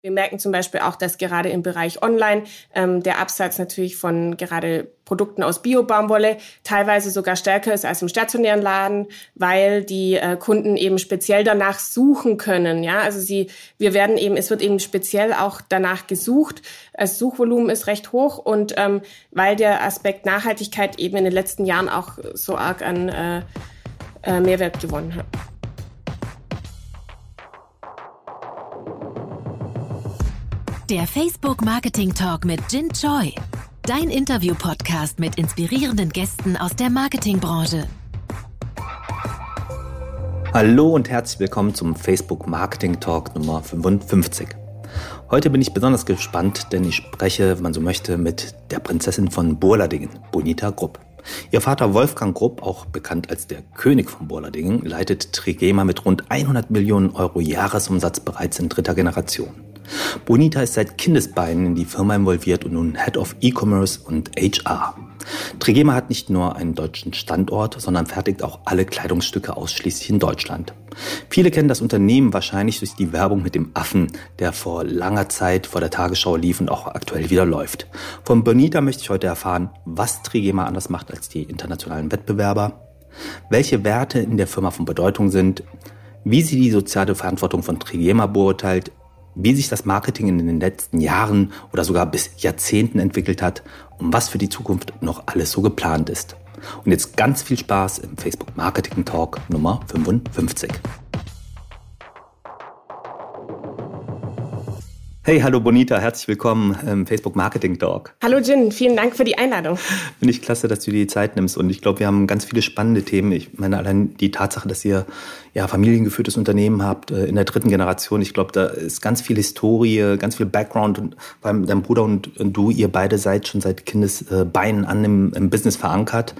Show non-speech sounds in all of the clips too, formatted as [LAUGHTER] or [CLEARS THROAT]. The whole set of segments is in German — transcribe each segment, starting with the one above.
Wir merken zum Beispiel auch, dass gerade im Bereich Online ähm, der Absatz natürlich von gerade Produkten aus Bio-Baumwolle teilweise sogar stärker ist als im stationären Laden, weil die äh, Kunden eben speziell danach suchen können. Ja, also sie, wir werden eben, es wird eben speziell auch danach gesucht. Das Suchvolumen ist recht hoch und ähm, weil der Aspekt Nachhaltigkeit eben in den letzten Jahren auch so arg an äh, äh, Mehrwert gewonnen hat. Der Facebook Marketing Talk mit Jin Choi. Dein Interview-Podcast mit inspirierenden Gästen aus der Marketingbranche. Hallo und herzlich willkommen zum Facebook Marketing Talk Nummer 55. Heute bin ich besonders gespannt, denn ich spreche, wenn man so möchte, mit der Prinzessin von Burladingen, Bonita Grupp. Ihr Vater Wolfgang Grupp, auch bekannt als der König von Burladingen, leitet Trigema mit rund 100 Millionen Euro Jahresumsatz bereits in dritter Generation. Bonita ist seit Kindesbeinen in die Firma involviert und nun Head of E-Commerce und HR. Trigema hat nicht nur einen deutschen Standort, sondern fertigt auch alle Kleidungsstücke ausschließlich in Deutschland. Viele kennen das Unternehmen wahrscheinlich durch die Werbung mit dem Affen, der vor langer Zeit vor der Tagesschau lief und auch aktuell wieder läuft. Von Bonita möchte ich heute erfahren, was Trigema anders macht als die internationalen Wettbewerber, welche Werte in der Firma von Bedeutung sind, wie sie die soziale Verantwortung von Trigema beurteilt wie sich das Marketing in den letzten Jahren oder sogar bis Jahrzehnten entwickelt hat und was für die Zukunft noch alles so geplant ist. Und jetzt ganz viel Spaß im Facebook Marketing Talk Nummer 55. Hey, hallo Bonita, herzlich willkommen im Facebook Marketing Talk. Hallo Jin, vielen Dank für die Einladung. Finde ich klasse, dass du dir die Zeit nimmst und ich glaube, wir haben ganz viele spannende Themen. Ich meine, allein die Tatsache, dass ihr ja familiengeführtes Unternehmen habt äh, in der dritten Generation, ich glaube, da ist ganz viel Historie, ganz viel Background und vor allem dein Bruder und du, ihr beide seid schon seit Kindesbeinen an im, im Business verankert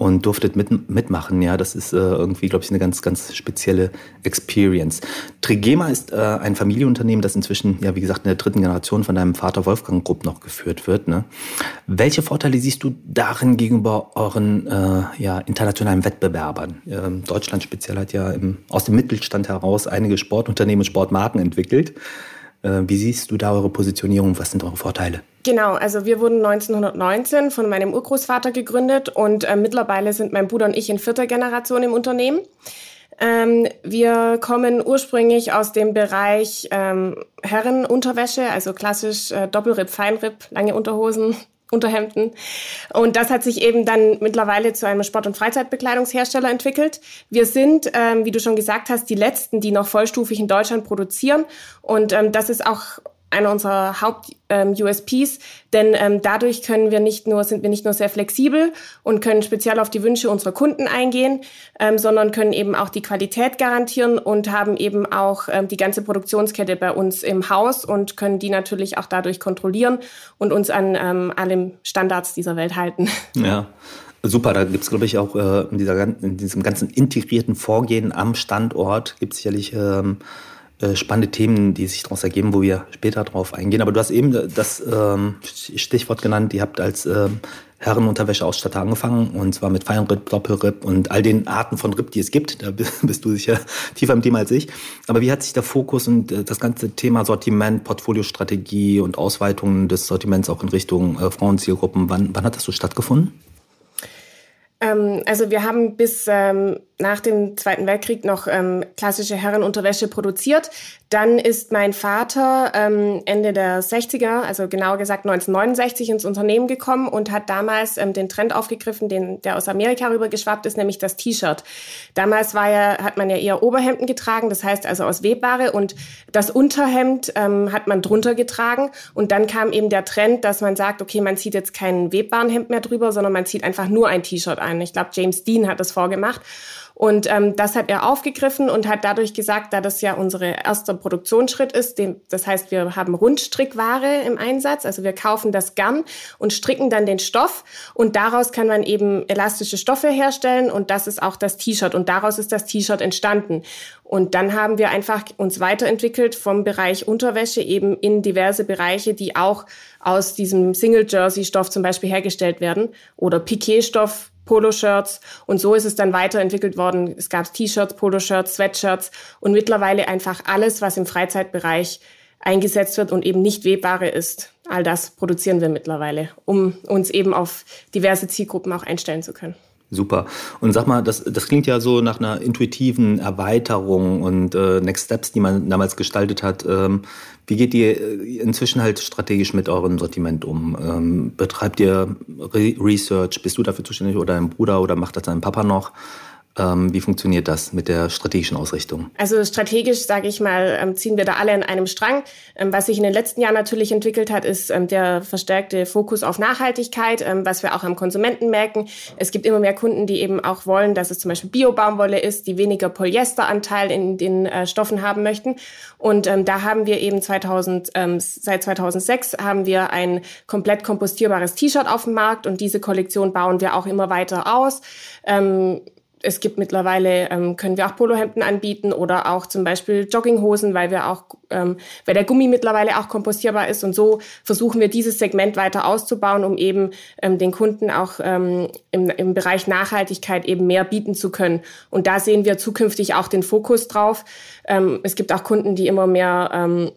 und durftet mit, mitmachen. Ja, das ist äh, irgendwie, glaube ich, eine ganz, ganz spezielle Experience. Trigema ist äh, ein Familienunternehmen, das inzwischen, ja, wie gesagt, in der dritten Generation von deinem Vater Wolfgang Grupp noch geführt wird. Ne? Welche Vorteile siehst du darin gegenüber euren äh, ja, internationalen Wettbewerbern? Ähm, Deutschland speziell hat ja im, aus dem Mittelstand heraus einige Sportunternehmen, Sportmarken entwickelt. Äh, wie siehst du da eure Positionierung? Was sind eure Vorteile? Genau, also wir wurden 1919 von meinem Urgroßvater gegründet und äh, mittlerweile sind mein Bruder und ich in vierter Generation im Unternehmen. Ähm, wir kommen ursprünglich aus dem Bereich ähm, Herrenunterwäsche, also klassisch äh, Doppelripp, Feinripp, lange Unterhosen, Unterhemden. Und das hat sich eben dann mittlerweile zu einem Sport- und Freizeitbekleidungshersteller entwickelt. Wir sind, ähm, wie du schon gesagt hast, die letzten, die noch vollstufig in Deutschland produzieren. Und ähm, das ist auch einer unserer Haupt-USPs, ähm, denn ähm, dadurch können wir nicht nur, sind wir nicht nur sehr flexibel und können speziell auf die Wünsche unserer Kunden eingehen, ähm, sondern können eben auch die Qualität garantieren und haben eben auch ähm, die ganze Produktionskette bei uns im Haus und können die natürlich auch dadurch kontrollieren und uns an ähm, allen Standards dieser Welt halten. [LAUGHS] Ja. Super, da gibt's glaube ich, auch äh, in, dieser, in diesem ganzen integrierten Vorgehen am Standort, gibt es sicherlich ähm, äh, spannende Themen, die sich daraus ergeben, wo wir später drauf eingehen. Aber du hast eben das ähm, Stichwort genannt, ihr habt als ähm, Herrenunterwäscheausstatter angefangen und zwar mit Feinripp, Doppelripp und all den Arten von Ripp, die es gibt. Da [LAUGHS] bist du sicher tiefer im Thema als ich. Aber wie hat sich der Fokus und äh, das ganze Thema Sortiment, Portfoliostrategie und Ausweitung des Sortiments auch in Richtung äh, Frauenzielgruppen, wann, wann hat das so stattgefunden? Ähm, also wir haben bis ähm, nach dem Zweiten Weltkrieg noch ähm, klassische Herrenunterwäsche produziert. Dann ist mein Vater ähm, Ende der 60er, also genauer gesagt 1969, ins Unternehmen gekommen und hat damals ähm, den Trend aufgegriffen, den, der aus Amerika rüber geschwappt ist, nämlich das T-Shirt. Damals war ja, hat man ja eher Oberhemden getragen, das heißt also aus Webware und das Unterhemd ähm, hat man drunter getragen und dann kam eben der Trend, dass man sagt, okay, man zieht jetzt kein Webwarenhemd mehr drüber, sondern man zieht einfach nur ein T-Shirt ein. Ich glaube, James Dean hat das vorgemacht. Und ähm, das hat er aufgegriffen und hat dadurch gesagt, da das ja unser erster Produktionsschritt ist, den, das heißt, wir haben Rundstrickware im Einsatz, also wir kaufen das Garn und stricken dann den Stoff und daraus kann man eben elastische Stoffe herstellen und das ist auch das T-Shirt und daraus ist das T-Shirt entstanden. Und dann haben wir einfach uns weiterentwickelt vom Bereich Unterwäsche eben in diverse Bereiche, die auch aus diesem Single-Jersey-Stoff zum Beispiel hergestellt werden oder Piquet-Stoff Poloshirts und so ist es dann weiterentwickelt worden. Es gab T-Shirts, Poloshirts, Sweatshirts und mittlerweile einfach alles, was im Freizeitbereich eingesetzt wird und eben nicht Webware ist. All das produzieren wir mittlerweile, um uns eben auf diverse Zielgruppen auch einstellen zu können. Super. Und sag mal, das, das klingt ja so nach einer intuitiven Erweiterung und äh, Next Steps, die man damals gestaltet hat. Ähm, wie geht ihr äh, inzwischen halt strategisch mit eurem Sortiment um? Ähm, betreibt ihr Re Research? Bist du dafür zuständig oder dein Bruder oder macht das dein Papa noch? Ähm, wie funktioniert das mit der strategischen Ausrichtung? Also strategisch, sage ich mal, ähm, ziehen wir da alle an einem Strang. Ähm, was sich in den letzten Jahren natürlich entwickelt hat, ist der verstärkte Fokus auf Nachhaltigkeit, was wir auch am Konsumenten merken. Es gibt immer mehr Kunden, die eben auch wollen, dass es zum Beispiel Bio-Baumwolle ist, die weniger Polyesteranteil in den äh, Stoffen haben möchten. Und da haben wir eben 2000, seit 2006 haben wir ein komplett kompostierbares T-Shirt auf dem Markt und diese Kollektion bauen wir auch immer weiter aus es gibt mittlerweile, ähm, können wir auch Polohemden anbieten oder auch zum Beispiel Jogginghosen, weil wir auch, ähm, weil der Gummi mittlerweile auch kompostierbar ist. Und so versuchen wir dieses Segment weiter auszubauen, um eben ähm, den Kunden auch ähm, im, im Bereich Nachhaltigkeit eben mehr bieten zu können. Und da sehen wir zukünftig auch den Fokus drauf. Ähm, es gibt auch Kunden, die immer mehr ähm,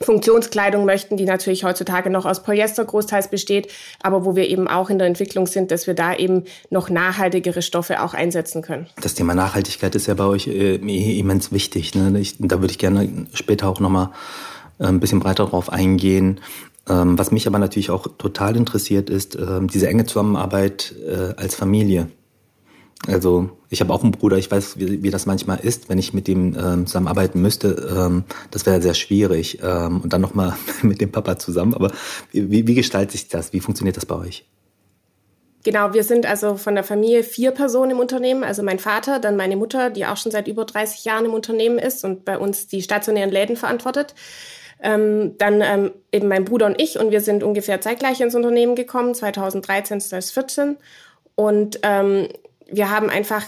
Funktionskleidung möchten, die natürlich heutzutage noch aus Polyester großteils besteht, aber wo wir eben auch in der Entwicklung sind, dass wir da eben noch nachhaltigere Stoffe auch einsetzen können. Das Thema Nachhaltigkeit ist ja bei euch äh, immens wichtig. Ne? Ich, da würde ich gerne später auch nochmal äh, ein bisschen breiter drauf eingehen. Ähm, was mich aber natürlich auch total interessiert, ist äh, diese enge Zusammenarbeit äh, als Familie. Also ich habe auch einen Bruder, ich weiß, wie, wie das manchmal ist, wenn ich mit ihm ähm, zusammenarbeiten müsste. Ähm, das wäre sehr schwierig. Ähm, und dann nochmal [LAUGHS] mit dem Papa zusammen. Aber wie, wie gestaltet sich das? Wie funktioniert das bei euch? Genau, wir sind also von der Familie vier Personen im Unternehmen. Also mein Vater, dann meine Mutter, die auch schon seit über 30 Jahren im Unternehmen ist und bei uns die stationären Läden verantwortet. Ähm, dann ähm, eben mein Bruder und ich und wir sind ungefähr zeitgleich ins Unternehmen gekommen, 2013, 2014. Und ähm, wir haben einfach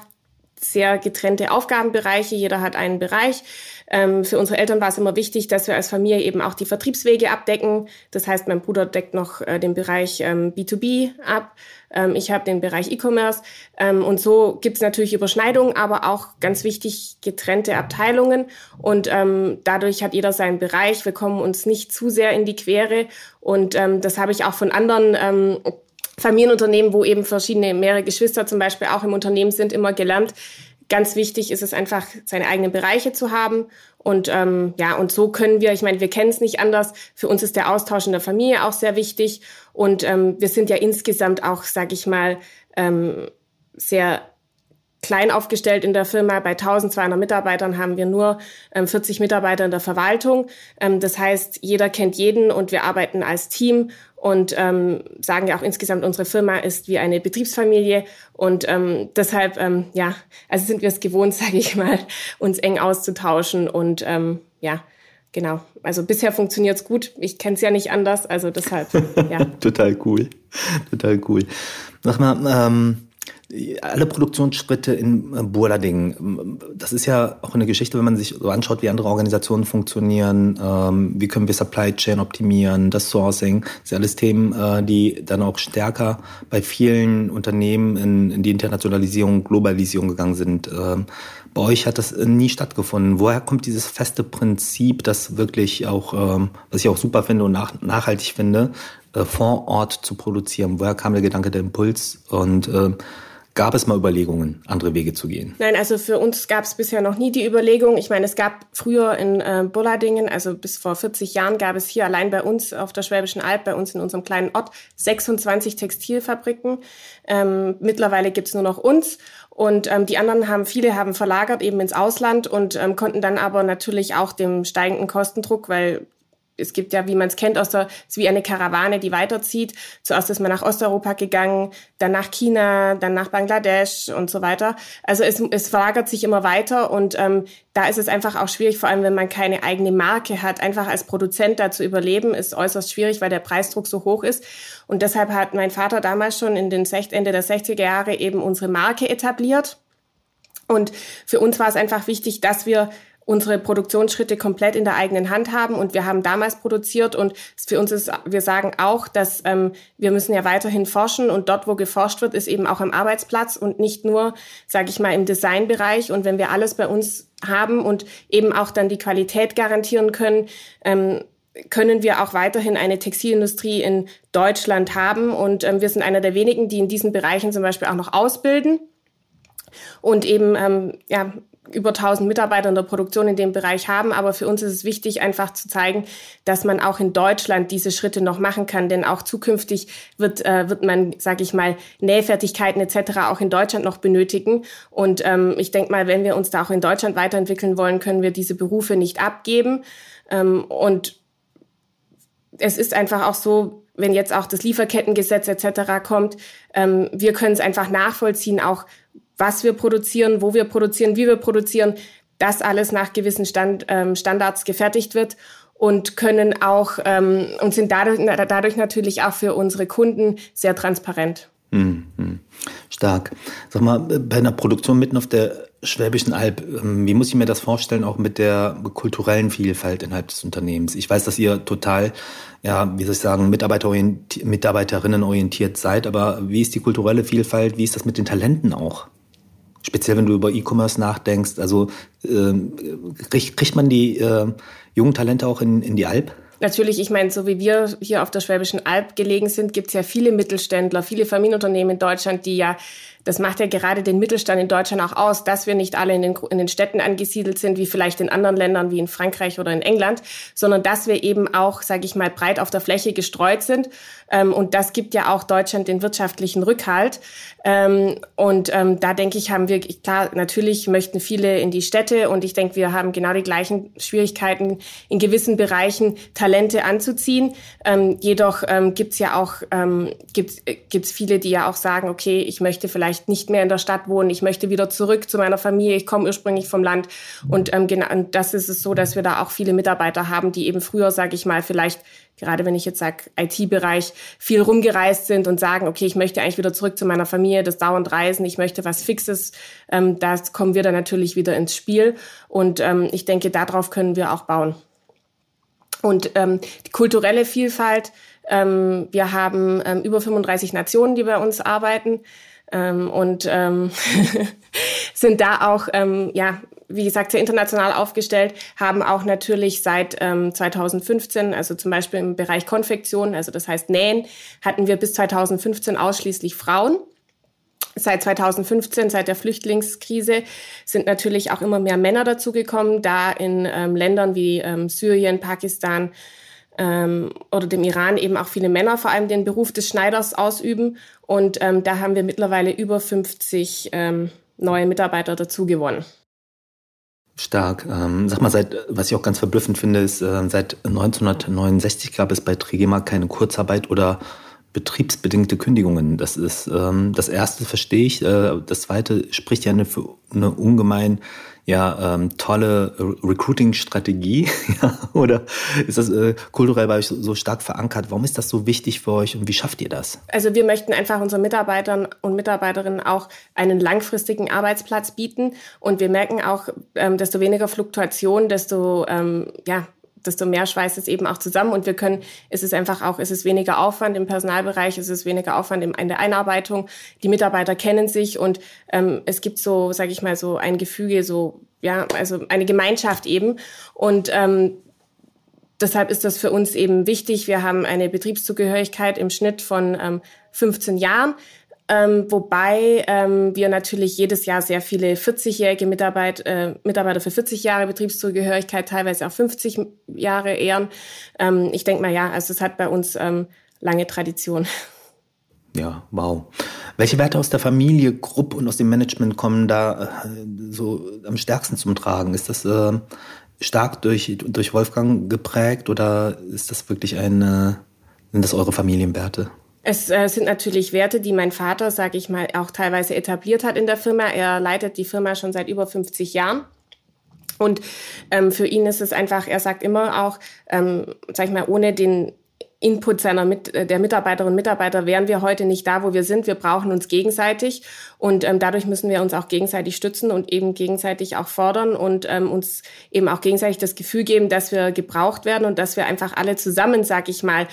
sehr getrennte Aufgabenbereiche. Jeder hat einen Bereich. Ähm, für unsere Eltern war es immer wichtig, dass wir als Familie eben auch die Vertriebswege abdecken. Das heißt, mein Bruder deckt noch äh, den Bereich ähm, B2B ab. Ähm, ich habe den Bereich E-Commerce. Ähm, und so gibt es natürlich Überschneidungen, aber auch ganz wichtig getrennte Abteilungen. Und ähm, dadurch hat jeder seinen Bereich. Wir kommen uns nicht zu sehr in die Quere. Und ähm, das habe ich auch von anderen Familienunternehmen, wo eben verschiedene, mehrere Geschwister zum Beispiel auch im Unternehmen sind, immer gelernt. Ganz wichtig ist es einfach, seine eigenen Bereiche zu haben. Und ähm, ja, und so können wir, ich meine, wir kennen es nicht anders. Für uns ist der Austausch in der Familie auch sehr wichtig. Und ähm, wir sind ja insgesamt auch, sag ich mal, ähm, sehr klein aufgestellt in der Firma. Bei 1200 Mitarbeitern haben wir nur ähm, 40 Mitarbeiter in der Verwaltung. Ähm, das heißt, jeder kennt jeden und wir arbeiten als Team und ähm, sagen ja auch insgesamt, unsere Firma ist wie eine Betriebsfamilie und ähm, deshalb, ähm, ja, also sind wir es gewohnt, [LAUGHS] sage ich mal, uns eng auszutauschen und ähm, ja, genau. Also bisher funktioniert es gut. Ich kenne es ja nicht anders, also deshalb, [LAUGHS] ja. Total cool, total cool. Sag mal, ähm, alle Produktionsschritte in äh, Burlading, das ist ja auch eine Geschichte, wenn man sich so anschaut, wie andere Organisationen funktionieren, ähm, wie können wir Supply Chain optimieren, das Sourcing, das sind alles Themen, äh, die dann auch stärker bei vielen Unternehmen in, in die Internationalisierung, Globalisierung gegangen sind. Ähm, bei euch hat das nie stattgefunden. Woher kommt dieses feste Prinzip, das wirklich auch, ähm, was ich auch super finde und nach, nachhaltig finde, äh, vor Ort zu produzieren? Woher kam der Gedanke, der Impuls und Gab es mal Überlegungen, andere Wege zu gehen? Nein, also für uns gab es bisher noch nie die Überlegung. Ich meine, es gab früher in äh, Bulladingen, also bis vor 40 Jahren, gab es hier allein bei uns auf der Schwäbischen Alb, bei uns in unserem kleinen Ort, 26 Textilfabriken. Ähm, mittlerweile gibt's nur noch uns. Und ähm, die anderen haben, viele haben verlagert eben ins Ausland und ähm, konnten dann aber natürlich auch dem steigenden Kostendruck, weil es gibt ja, wie man es kennt, aus der, ist wie eine Karawane, die weiterzieht. Zuerst ist man nach Osteuropa gegangen, dann nach China, dann nach Bangladesch und so weiter. Also es, es verlagert sich immer weiter und ähm, da ist es einfach auch schwierig, vor allem wenn man keine eigene Marke hat, einfach als Produzent da zu überleben, ist äußerst schwierig, weil der Preisdruck so hoch ist. Und deshalb hat mein Vater damals schon in den Ende der 60er Jahre eben unsere Marke etabliert. Und für uns war es einfach wichtig, dass wir unsere Produktionsschritte komplett in der eigenen Hand haben und wir haben damals produziert und für uns ist, wir sagen auch, dass ähm, wir müssen ja weiterhin forschen und dort, wo geforscht wird, ist eben auch am Arbeitsplatz und nicht nur, sage ich mal, im Designbereich und wenn wir alles bei uns haben und eben auch dann die Qualität garantieren können, ähm, können wir auch weiterhin eine Textilindustrie in Deutschland haben. Und ähm, wir sind einer der wenigen, die in diesen Bereichen zum Beispiel auch noch ausbilden und eben ähm, ja, über 1000 Mitarbeiter in der Produktion in dem Bereich haben. Aber für uns ist es wichtig, einfach zu zeigen, dass man auch in Deutschland diese Schritte noch machen kann. Denn auch zukünftig wird, äh, wird man, sage ich mal, Nähfertigkeiten etc. auch in Deutschland noch benötigen. Und ähm, ich denke mal, wenn wir uns da auch in Deutschland weiterentwickeln wollen, können wir diese Berufe nicht abgeben. Ähm, und es ist einfach auch so, wenn jetzt auch das Lieferkettengesetz etc. kommt, ähm, wir können es einfach nachvollziehen, auch was wir produzieren, wo wir produzieren, wie wir produzieren, dass alles nach gewissen Stand, ähm, Standards gefertigt wird und können auch ähm, und sind dadurch, dadurch natürlich auch für unsere Kunden sehr transparent. Mhm. Stark. Sag mal, bei einer Produktion mitten auf der Schwäbischen Alb, ähm, wie muss ich mir das vorstellen, auch mit der kulturellen Vielfalt innerhalb des Unternehmens? Ich weiß, dass ihr total, ja, wie soll ich sagen, Mitarbeiterinnen orientiert seid, aber wie ist die kulturelle Vielfalt? Wie ist das mit den Talenten auch? Speziell wenn du über E-Commerce nachdenkst, also äh, kriegt, kriegt man die äh, jungen Talente auch in, in die Alp? Natürlich, ich meine, so wie wir hier auf der Schwäbischen Alb gelegen sind, gibt es ja viele Mittelständler, viele Familienunternehmen in Deutschland, die ja das macht ja gerade den Mittelstand in Deutschland auch aus, dass wir nicht alle in den, in den Städten angesiedelt sind, wie vielleicht in anderen Ländern wie in Frankreich oder in England, sondern dass wir eben auch, sage ich mal, breit auf der Fläche gestreut sind. Ähm, und das gibt ja auch Deutschland den wirtschaftlichen Rückhalt. Ähm, und ähm, da denke ich, haben wir, klar, natürlich möchten viele in die Städte und ich denke, wir haben genau die gleichen Schwierigkeiten in gewissen Bereichen Talente anzuziehen. Ähm, jedoch ähm, gibt ja auch ähm, gibt's, äh, gibt's viele, die ja auch sagen, okay, ich möchte vielleicht vielleicht nicht mehr in der Stadt wohnen, ich möchte wieder zurück zu meiner Familie, ich komme ursprünglich vom Land. Und ähm, genau, und das ist es so, dass wir da auch viele Mitarbeiter haben, die eben früher, sage ich mal, vielleicht gerade wenn ich jetzt sage IT-Bereich, viel rumgereist sind und sagen, okay, ich möchte eigentlich wieder zurück zu meiner Familie, das dauernd Reisen, ich möchte was Fixes, ähm, da kommen wir dann natürlich wieder ins Spiel. Und ähm, ich denke, darauf können wir auch bauen. Und ähm, die kulturelle Vielfalt, ähm, wir haben ähm, über 35 Nationen, die bei uns arbeiten ähm, und ähm, [LAUGHS] sind da auch, ähm, ja, wie gesagt, sehr international aufgestellt, haben auch natürlich seit ähm, 2015, also zum Beispiel im Bereich Konfektion, also das heißt Nähen, hatten wir bis 2015 ausschließlich Frauen. Seit 2015, seit der Flüchtlingskrise, sind natürlich auch immer mehr Männer dazugekommen, da in ähm, Ländern wie ähm, Syrien, Pakistan, ähm, oder dem Iran eben auch viele Männer vor allem den Beruf des Schneiders ausüben. Und ähm, da haben wir mittlerweile über 50 ähm, neue Mitarbeiter dazu gewonnen. Stark. Ähm, sag mal, seit, was ich auch ganz verblüffend finde, ist, äh, seit 1969 gab es bei Trigema keine Kurzarbeit oder betriebsbedingte Kündigungen. Das ist ähm, das erste verstehe ich. Äh, das zweite spricht ja eine, für eine ungemein ja ähm, tolle Recruiting-Strategie? [LAUGHS] oder ist das äh, kulturell bei euch so, so stark verankert? Warum ist das so wichtig für euch und wie schafft ihr das? Also wir möchten einfach unseren Mitarbeitern und Mitarbeiterinnen auch einen langfristigen Arbeitsplatz bieten und wir merken auch, ähm, desto weniger Fluktuation, desto ähm, ja desto mehr schweißt es eben auch zusammen und wir können, es ist einfach auch, es ist weniger Aufwand im Personalbereich, es ist weniger Aufwand in der Einarbeitung. Die Mitarbeiter kennen sich und ähm, es gibt so, sage ich mal, so ein Gefüge, so ja, also eine Gemeinschaft eben und ähm, Deshalb ist das für uns eben wichtig. Wir haben eine Betriebszugehörigkeit im Schnitt von ähm, 15 Jahren. Ähm, wobei ähm, wir natürlich jedes Jahr sehr viele 40-jährige Mitarbeit, äh, Mitarbeiter für 40 Jahre Betriebszugehörigkeit, teilweise auch 50 Jahre ehren. Ähm, ich denke mal, ja, also es hat bei uns ähm, lange Tradition. Ja, wow. Welche Werte aus der Familie, Gruppe und aus dem Management kommen da äh, so am stärksten zum Tragen? Ist das äh, stark durch, durch Wolfgang geprägt oder ist das wirklich eine, sind das eure Familienwerte? Es äh, sind natürlich Werte, die mein Vater, sage ich mal, auch teilweise etabliert hat in der Firma. Er leitet die Firma schon seit über 50 Jahren. Und ähm, für ihn ist es einfach, er sagt immer auch, ähm, sag ich mal, ohne den Input seiner mit, äh, der Mitarbeiterinnen und Mitarbeiter wären wir heute nicht da, wo wir sind. Wir brauchen uns gegenseitig und ähm, dadurch müssen wir uns auch gegenseitig stützen und eben gegenseitig auch fordern und ähm, uns eben auch gegenseitig das Gefühl geben, dass wir gebraucht werden und dass wir einfach alle zusammen, sag ich mal,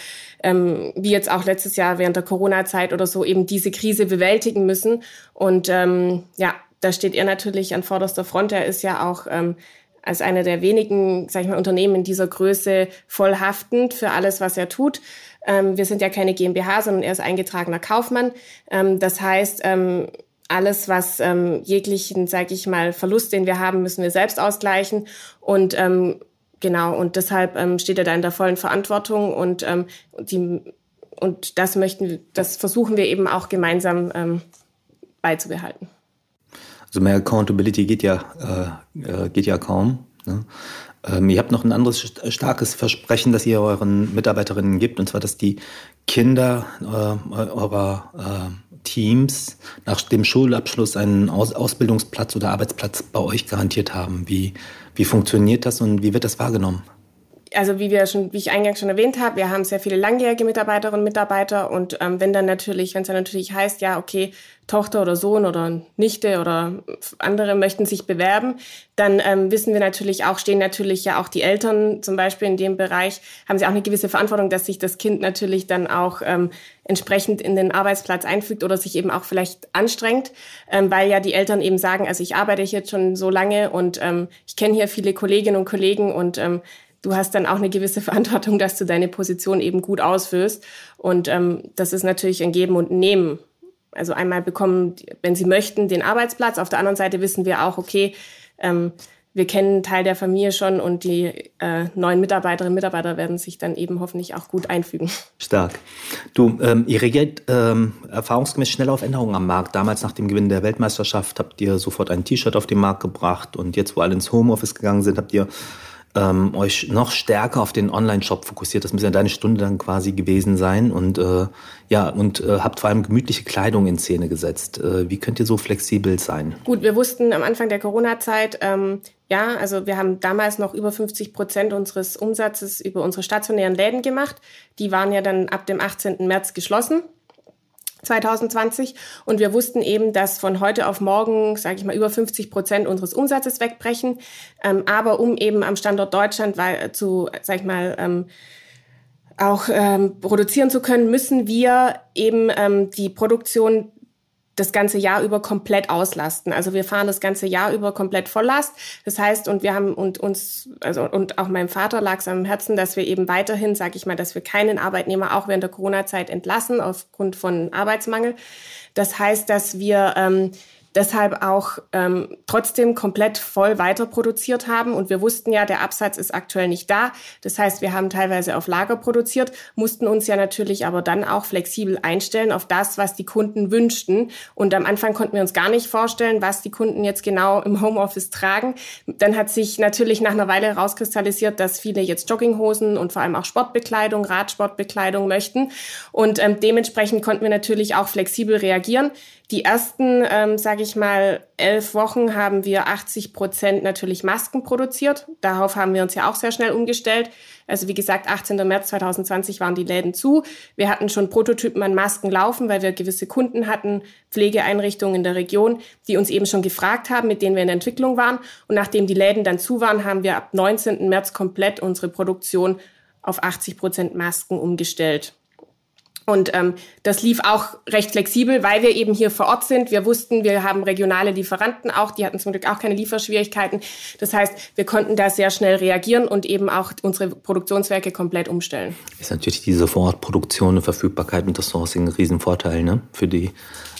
ähm, wie jetzt auch letztes Jahr während der Corona-Zeit oder so, eben diese Krise bewältigen müssen. Und ähm, ja, da steht er natürlich an vorderster Front. Er ist ja auch ähm, als einer der wenigen, sag ich mal, Unternehmen in dieser Größe voll haftend für alles, was er tut. Ähm, wir sind ja keine GmbH, sondern er ist eingetragener Kaufmann. Ähm, das heißt, ähm, alles, was ähm, jeglichen, sage ich mal, Verlust, den wir haben, müssen wir selbst ausgleichen. Und ähm, genau, und deshalb ähm, steht er da in der vollen Verantwortung und ähm, die und das möchten, das versuchen wir eben auch gemeinsam ähm, beizubehalten. Also mehr Accountability geht ja, äh, äh geht ja kaum. Ne? Ähm, ihr habt noch ein anderes starkes Versprechen, das ihr euren Mitarbeiterinnen gibt, und zwar, dass die Kinder äh, eurer äh, Teams nach dem Schulabschluss einen Aus Ausbildungsplatz oder Arbeitsplatz bei euch garantiert haben. Wie, wie funktioniert das und wie wird das wahrgenommen? Also wie wir schon, wie ich eingangs schon erwähnt habe, wir haben sehr viele langjährige Mitarbeiterinnen und Mitarbeiter und ähm, wenn dann natürlich, wenn es dann natürlich heißt, ja, okay, Tochter oder Sohn oder Nichte oder andere möchten sich bewerben, dann ähm, wissen wir natürlich auch, stehen natürlich ja auch die Eltern zum Beispiel in dem Bereich, haben sie auch eine gewisse Verantwortung, dass sich das Kind natürlich dann auch ähm, entsprechend in den Arbeitsplatz einfügt oder sich eben auch vielleicht anstrengt, ähm, weil ja die Eltern eben sagen, also ich arbeite hier schon so lange und ähm, ich kenne hier viele Kolleginnen und Kollegen und ähm, du hast dann auch eine gewisse [LAUGHS] Verantwortung, dass du deine Position eben gut ausfüllst. Und ähm, das ist natürlich ein Geben und Nehmen. Also einmal bekommen, wenn sie möchten, den Arbeitsplatz. Auf der anderen Seite wissen wir auch, okay, ähm, wir kennen einen Teil der Familie schon und die äh, neuen Mitarbeiterinnen und Mitarbeiter werden sich dann eben hoffentlich auch gut einfügen. Stark. Du, ähm, ihr reagiert ähm, erfahrungsgemäß schnell auf Änderungen am Markt. Damals nach dem Gewinn der Weltmeisterschaft habt ihr sofort ein T-Shirt auf den Markt gebracht und jetzt, wo alle ins Homeoffice gegangen sind, habt ihr ähm, euch noch stärker auf den Online-Shop fokussiert. Das muss ja deine Stunde dann quasi gewesen sein und äh, ja und äh, habt vor allem gemütliche Kleidung in Szene gesetzt. Äh, wie könnt ihr so flexibel sein? Gut, wir wussten am Anfang der Corona-Zeit, ähm, ja, also wir haben damals noch über 50 Prozent unseres Umsatzes über unsere stationären Läden gemacht. Die waren ja dann ab dem 18. März geschlossen. 2020 und wir wussten eben, dass von heute auf morgen, sage ich mal, über 50 Prozent unseres Umsatzes wegbrechen. Ähm, aber um eben am Standort Deutschland weil, zu, sage ich mal, ähm, auch ähm, produzieren zu können, müssen wir eben ähm, die Produktion das ganze Jahr über komplett auslasten. Also wir fahren das ganze Jahr über komplett Volllast. Das heißt, und wir haben und uns, also und auch meinem Vater lag es am Herzen, dass wir eben weiterhin, sage ich mal, dass wir keinen Arbeitnehmer auch während der Corona-Zeit entlassen aufgrund von Arbeitsmangel. Das heißt, dass wir ähm, deshalb auch ähm, trotzdem komplett voll weiter produziert haben. Und wir wussten ja, der Absatz ist aktuell nicht da. Das heißt, wir haben teilweise auf Lager produziert, mussten uns ja natürlich aber dann auch flexibel einstellen auf das, was die Kunden wünschten. Und am Anfang konnten wir uns gar nicht vorstellen, was die Kunden jetzt genau im Homeoffice tragen. Dann hat sich natürlich nach einer Weile herauskristallisiert, dass viele jetzt Jogginghosen und vor allem auch Sportbekleidung, Radsportbekleidung möchten. Und ähm, dementsprechend konnten wir natürlich auch flexibel reagieren. Die ersten, ähm, sage ich mal, elf Wochen haben wir 80 Prozent natürlich Masken produziert. Darauf haben wir uns ja auch sehr schnell umgestellt. Also wie gesagt, 18. März 2020 waren die Läden zu. Wir hatten schon Prototypen an Masken laufen, weil wir gewisse Kunden hatten, Pflegeeinrichtungen in der Region, die uns eben schon gefragt haben, mit denen wir in der Entwicklung waren. Und nachdem die Läden dann zu waren, haben wir ab 19. März komplett unsere Produktion auf 80 Prozent Masken umgestellt. Und ähm, das lief auch recht flexibel, weil wir eben hier vor Ort sind. Wir wussten, wir haben regionale Lieferanten auch, die hatten zum Glück auch keine Lieferschwierigkeiten. Das heißt, wir konnten da sehr schnell reagieren und eben auch unsere Produktionswerke komplett umstellen. Ist natürlich diese Vorortproduktion und Verfügbarkeit mit das Sourcing ein Riesenvorteil ne? für die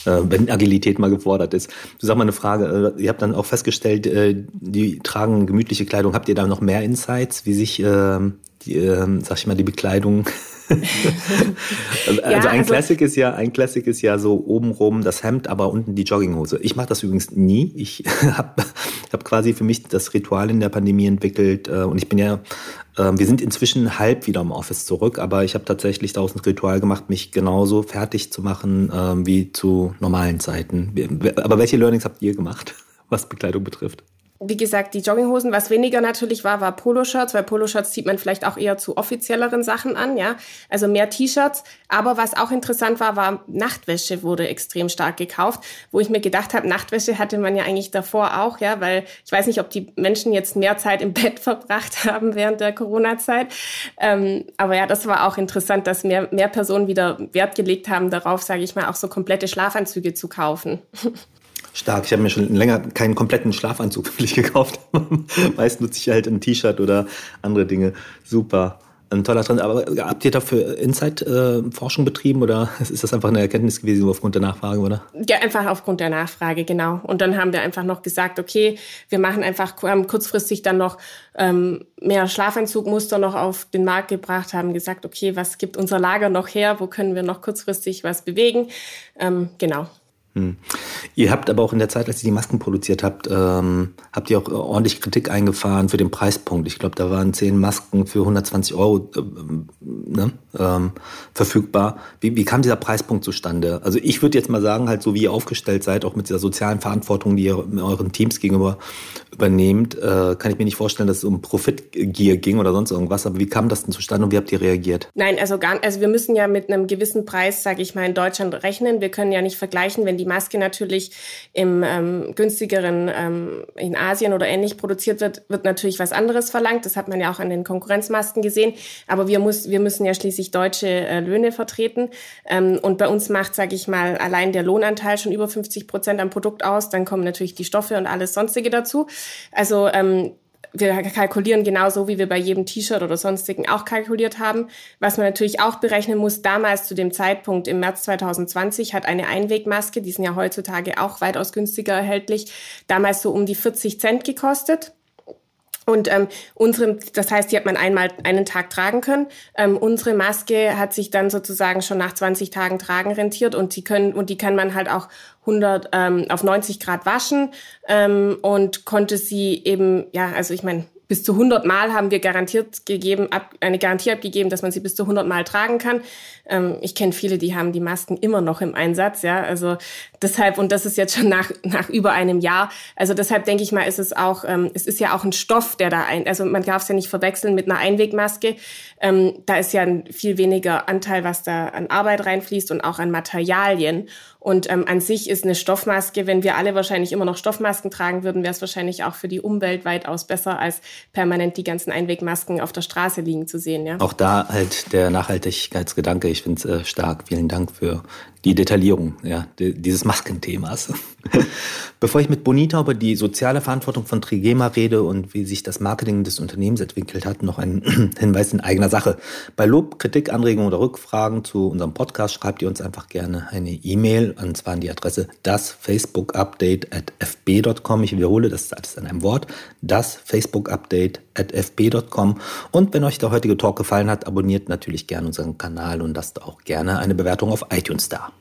äh, wenn Agilität mal gefordert ist. Du sag mal eine Frage, äh, ihr habt dann auch festgestellt, äh, die tragen gemütliche Kleidung. Habt ihr da noch mehr Insights, wie sich, äh, die, äh, sag ich mal, die Bekleidung [LAUGHS] also ja, ein also Classic ist ja, ein Classic ist ja so obenrum das Hemd, aber unten die Jogginghose. Ich mache das übrigens nie. Ich [LAUGHS] habe hab quasi für mich das Ritual in der Pandemie entwickelt äh, und ich bin ja, äh, wir sind inzwischen halb wieder im Office zurück, aber ich habe tatsächlich daraus ein Ritual gemacht, mich genauso fertig zu machen äh, wie zu normalen Zeiten. Aber welche Learnings habt ihr gemacht, [LAUGHS] was Bekleidung betrifft? Wie gesagt, die Jogginghosen, was weniger natürlich war, war Poloshirts, weil Poloshirts zieht man vielleicht auch eher zu offizielleren Sachen an, ja. Also mehr T-Shirts. Aber was auch interessant war, war Nachtwäsche wurde extrem stark gekauft, wo ich mir gedacht habe, Nachtwäsche hatte man ja eigentlich davor auch, ja, weil ich weiß nicht, ob die Menschen jetzt mehr Zeit im Bett [LAUGHS] verbracht haben während der Corona-Zeit. Ähm, aber ja, das war auch interessant, dass mehr, mehr Personen wieder Wert gelegt haben darauf, sage ich mal, auch so komplette Schlafanzüge zu kaufen. [LAUGHS] Stark. Ich habe mir schon länger keinen kompletten Schlafanzug [LAUGHS] wirklich gekauft. [LAUGHS] Meist nutze ich halt ein T-Shirt oder andere Dinge. Super. Ein toller Trend. Aber habt ihr dafür Insight-Forschung betrieben oder [LAUGHS] ist das einfach eine Erkenntnis gewesen aufgrund der Nachfrage, oder? Ja, einfach aufgrund der Nachfrage, genau. Und dann haben wir einfach noch gesagt, okay, wir machen einfach haben kurzfristig dann noch ähm, mehr Schlafanzugmuster noch auf den Markt gebracht, haben gesagt, okay, was gibt unser Lager noch her? Wo können wir noch kurzfristig was bewegen? Ähm, genau. Hm. Ihr habt aber auch in der Zeit, als ihr die Masken produziert habt, ähm, habt ihr auch ordentlich Kritik eingefahren für den Preispunkt. Ich glaube, da waren zehn Masken für 120 Euro äh, ne, ähm, verfügbar. Wie, wie kam dieser Preispunkt zustande? Also ich würde jetzt mal sagen, halt so wie ihr aufgestellt seid, auch mit dieser sozialen Verantwortung, die ihr euren Teams gegenüber übernehmt, äh, kann ich mir nicht vorstellen, dass es um Profitgier ging oder sonst irgendwas. Aber wie kam das denn zustande und wie habt ihr reagiert? Nein, also gar, also wir müssen ja mit einem gewissen Preis, sage ich mal, in Deutschland rechnen. Wir können ja nicht vergleichen, wenn die die Maske natürlich im ähm, günstigeren ähm, in Asien oder ähnlich produziert wird, wird natürlich was anderes verlangt. Das hat man ja auch an den Konkurrenzmasken gesehen. Aber wir, muss, wir müssen ja schließlich deutsche äh, Löhne vertreten. Ähm, und bei uns macht, sage ich mal, allein der Lohnanteil schon über 50 Prozent am Produkt aus. Dann kommen natürlich die Stoffe und alles sonstige dazu. Also ähm, wir kalkulieren genauso, wie wir bei jedem T-Shirt oder sonstigen auch kalkuliert haben. Was man natürlich auch berechnen muss, damals zu dem Zeitpunkt im März 2020 hat eine Einwegmaske, die sind ja heutzutage auch weitaus günstiger erhältlich, damals so um die 40 Cent gekostet. Und ähm, unsere, das heißt, die hat man einmal einen Tag tragen können. Ähm, unsere Maske hat sich dann sozusagen schon nach 20 Tagen tragen rentiert und die können und die kann man halt auch 100 ähm, auf 90 Grad waschen ähm, und konnte sie eben ja, also ich meine bis zu 100 Mal haben wir garantiert gegeben, ab, eine Garantie abgegeben, dass man sie bis zu 100 Mal tragen kann. Ähm, ich kenne viele, die haben die Masken immer noch im Einsatz, ja. Also deshalb, und das ist jetzt schon nach, nach über einem Jahr. Also deshalb denke ich mal, ist es auch, ähm, es ist ja auch ein Stoff, der da ein, also man darf es ja nicht verwechseln mit einer Einwegmaske. Ähm, da ist ja ein viel weniger Anteil, was da an Arbeit reinfließt und auch an Materialien. Und ähm, an sich ist eine Stoffmaske, wenn wir alle wahrscheinlich immer noch Stoffmasken tragen würden, wäre es wahrscheinlich auch für die Umwelt weitaus besser, als permanent die ganzen Einwegmasken auf der Straße liegen zu sehen. Ja? Auch da halt der Nachhaltigkeitsgedanke. Ich finde es äh, stark. Vielen Dank für die Detaillierung ja, dieses Maskenthemas. [LAUGHS] Bevor ich mit Bonita über die soziale Verantwortung von Trigema rede und wie sich das Marketing des Unternehmens entwickelt hat, noch ein [CLEARS THROAT] Hinweis in eigener Sache. Bei Lob, Kritik, Anregungen oder Rückfragen zu unserem Podcast schreibt ihr uns einfach gerne eine E-Mail, und zwar an die Adresse das Facebook Update at fb.com. Ich wiederhole, das ist alles an einem Wort. Das Facebook Update at fb.com. Und wenn euch der heutige Talk gefallen hat, abonniert natürlich gerne unseren Kanal und lasst auch gerne eine Bewertung auf iTunes da.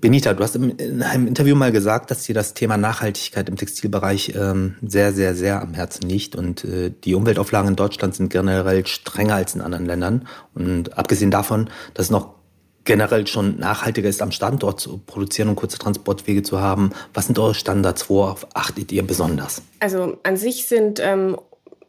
Benita, du hast in einem Interview mal gesagt, dass dir das Thema Nachhaltigkeit im Textilbereich ähm, sehr, sehr, sehr am Herzen liegt. Und äh, die Umweltauflagen in Deutschland sind generell strenger als in anderen Ländern. Und abgesehen davon, dass es noch generell schon nachhaltiger ist, am Standort zu produzieren und kurze Transportwege zu haben, was sind eure Standards? Worauf achtet ihr besonders? Also an sich sind ähm,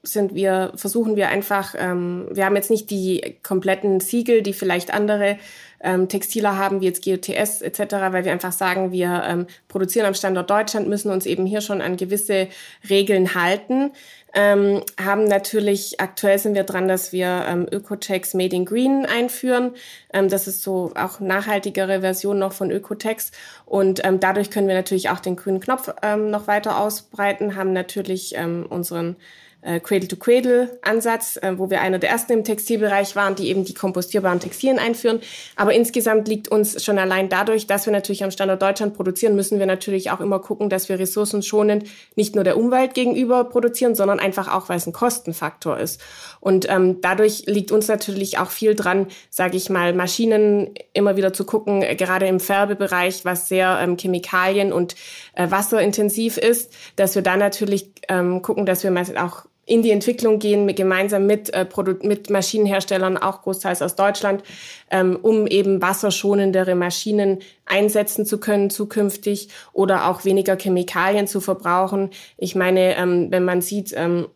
sind wir, versuchen wir einfach, ähm, wir haben jetzt nicht die kompletten Siegel, die vielleicht andere ähm, Textiler haben, wie jetzt GOTS etc., weil wir einfach sagen, wir ähm, produzieren am Standort Deutschland, müssen uns eben hier schon an gewisse Regeln halten. Ähm, haben natürlich, aktuell sind wir dran, dass wir ähm, Ökotex Made in Green einführen. Ähm, das ist so auch nachhaltigere Version noch von Ökotex. Und ähm, dadurch können wir natürlich auch den grünen Knopf ähm, noch weiter ausbreiten, haben natürlich ähm, unseren äh, Cradle-to-Cradle-Ansatz, äh, wo wir einer der ersten im Textilbereich waren, die eben die kompostierbaren Textilien einführen. Aber insgesamt liegt uns schon allein dadurch, dass wir natürlich am Standort Deutschland produzieren, müssen wir natürlich auch immer gucken, dass wir ressourcenschonend nicht nur der Umwelt gegenüber produzieren, sondern einfach auch, weil es ein Kostenfaktor ist. Und ähm, dadurch liegt uns natürlich auch viel dran, sage ich mal, Maschinen immer wieder zu gucken, äh, gerade im Färbebereich, was sehr ähm, chemikalien- und äh, wasserintensiv ist, dass wir da natürlich ähm, gucken, dass wir auch in die Entwicklung gehen, mit, gemeinsam mit, äh, mit Maschinenherstellern, auch großteils aus Deutschland, ähm, um eben wasserschonendere Maschinen einsetzen zu können zukünftig oder auch weniger Chemikalien zu verbrauchen. Ich meine, ähm, wenn man sieht, ähm,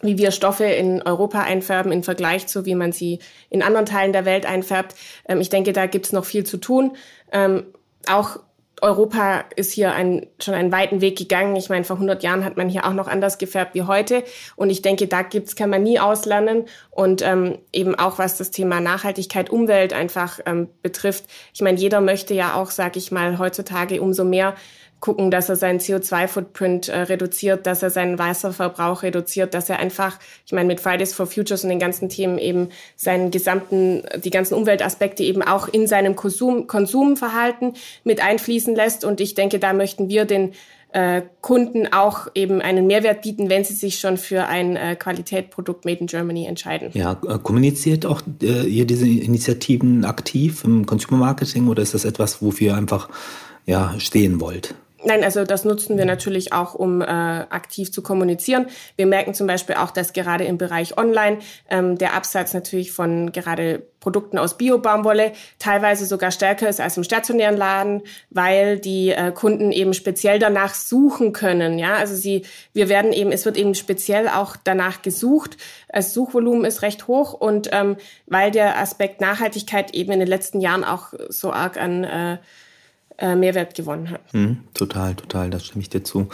wie wir Stoffe in Europa einfärben im Vergleich zu, wie man sie in anderen Teilen der Welt einfärbt. Ähm, ich denke, da gibt es noch viel zu tun. Ähm, auch Europa ist hier ein, schon einen weiten Weg gegangen. Ich meine, vor 100 Jahren hat man hier auch noch anders gefärbt wie heute. Und ich denke, da gibt's, kann man nie auslernen. Und ähm, eben auch was das Thema Nachhaltigkeit, Umwelt einfach ähm, betrifft. Ich meine, jeder möchte ja auch, sag ich mal, heutzutage umso mehr gucken, dass er seinen CO2-Footprint äh, reduziert, dass er seinen Wasserverbrauch reduziert, dass er einfach, ich meine, mit Fridays for Futures und den ganzen Themen eben seinen gesamten, die ganzen Umweltaspekte eben auch in seinem Konsum, Konsumverhalten mit einfließen lässt. Und ich denke, da möchten wir den äh, Kunden auch eben einen Mehrwert bieten, wenn sie sich schon für ein äh, Qualitätprodukt Made in Germany entscheiden. Ja, äh, kommuniziert auch äh, ihr diese Initiativen aktiv im Consumer Marketing oder ist das etwas, wofür ihr einfach ja, stehen wollt? Nein, also das nutzen wir natürlich auch, um äh, aktiv zu kommunizieren. Wir merken zum Beispiel auch, dass gerade im Bereich Online ähm, der Absatz natürlich von gerade Produkten aus Bio-Baumwolle teilweise sogar stärker ist als im stationären Laden, weil die äh, Kunden eben speziell danach suchen können. Ja, also sie, wir werden eben, es wird eben speziell auch danach gesucht. Das Suchvolumen ist recht hoch und ähm, weil der Aspekt Nachhaltigkeit eben in den letzten Jahren auch so arg an äh, Mehrwert gewonnen hat. Mhm, total, total, da stimme ich dir zu.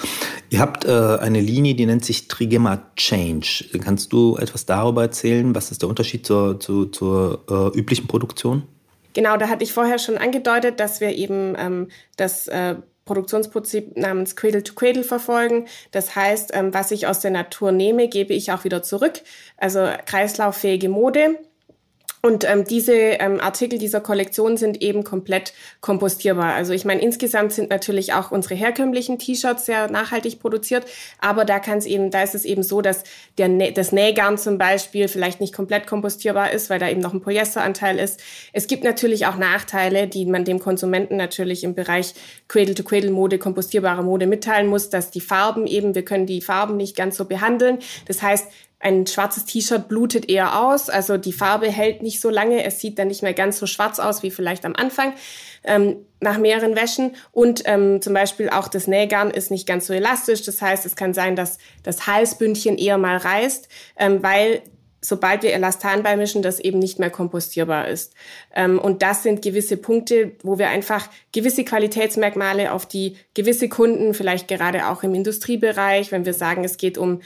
Ihr habt äh, eine Linie, die nennt sich Trigema Change. Kannst du etwas darüber erzählen? Was ist der Unterschied zur, zur, zur äh, üblichen Produktion? Genau, da hatte ich vorher schon angedeutet, dass wir eben ähm, das äh, Produktionsprinzip namens Cradle to Cradle verfolgen. Das heißt, ähm, was ich aus der Natur nehme, gebe ich auch wieder zurück. Also kreislauffähige Mode. Und ähm, diese ähm, Artikel dieser Kollektion sind eben komplett kompostierbar. Also ich meine, insgesamt sind natürlich auch unsere herkömmlichen T-Shirts sehr nachhaltig produziert, aber da kann es eben, da ist es eben so, dass der, das Nähgarn zum Beispiel vielleicht nicht komplett kompostierbar ist, weil da eben noch ein Polyesteranteil ist. Es gibt natürlich auch Nachteile, die man dem Konsumenten natürlich im Bereich Cradle-to-Cradle-Mode, kompostierbare Mode mitteilen muss, dass die Farben eben, wir können die Farben nicht ganz so behandeln. Das heißt, ein schwarzes T-Shirt blutet eher aus, also die Farbe hält nicht so lange, es sieht dann nicht mehr ganz so schwarz aus wie vielleicht am Anfang ähm, nach mehreren Wäschen. Und ähm, zum Beispiel auch das Nähgarn ist nicht ganz so elastisch, das heißt, es kann sein, dass das Halsbündchen eher mal reißt, ähm, weil sobald wir Elastan beimischen, das eben nicht mehr kompostierbar ist. Ähm, und das sind gewisse Punkte, wo wir einfach gewisse Qualitätsmerkmale auf die gewisse Kunden, vielleicht gerade auch im Industriebereich, wenn wir sagen, es geht um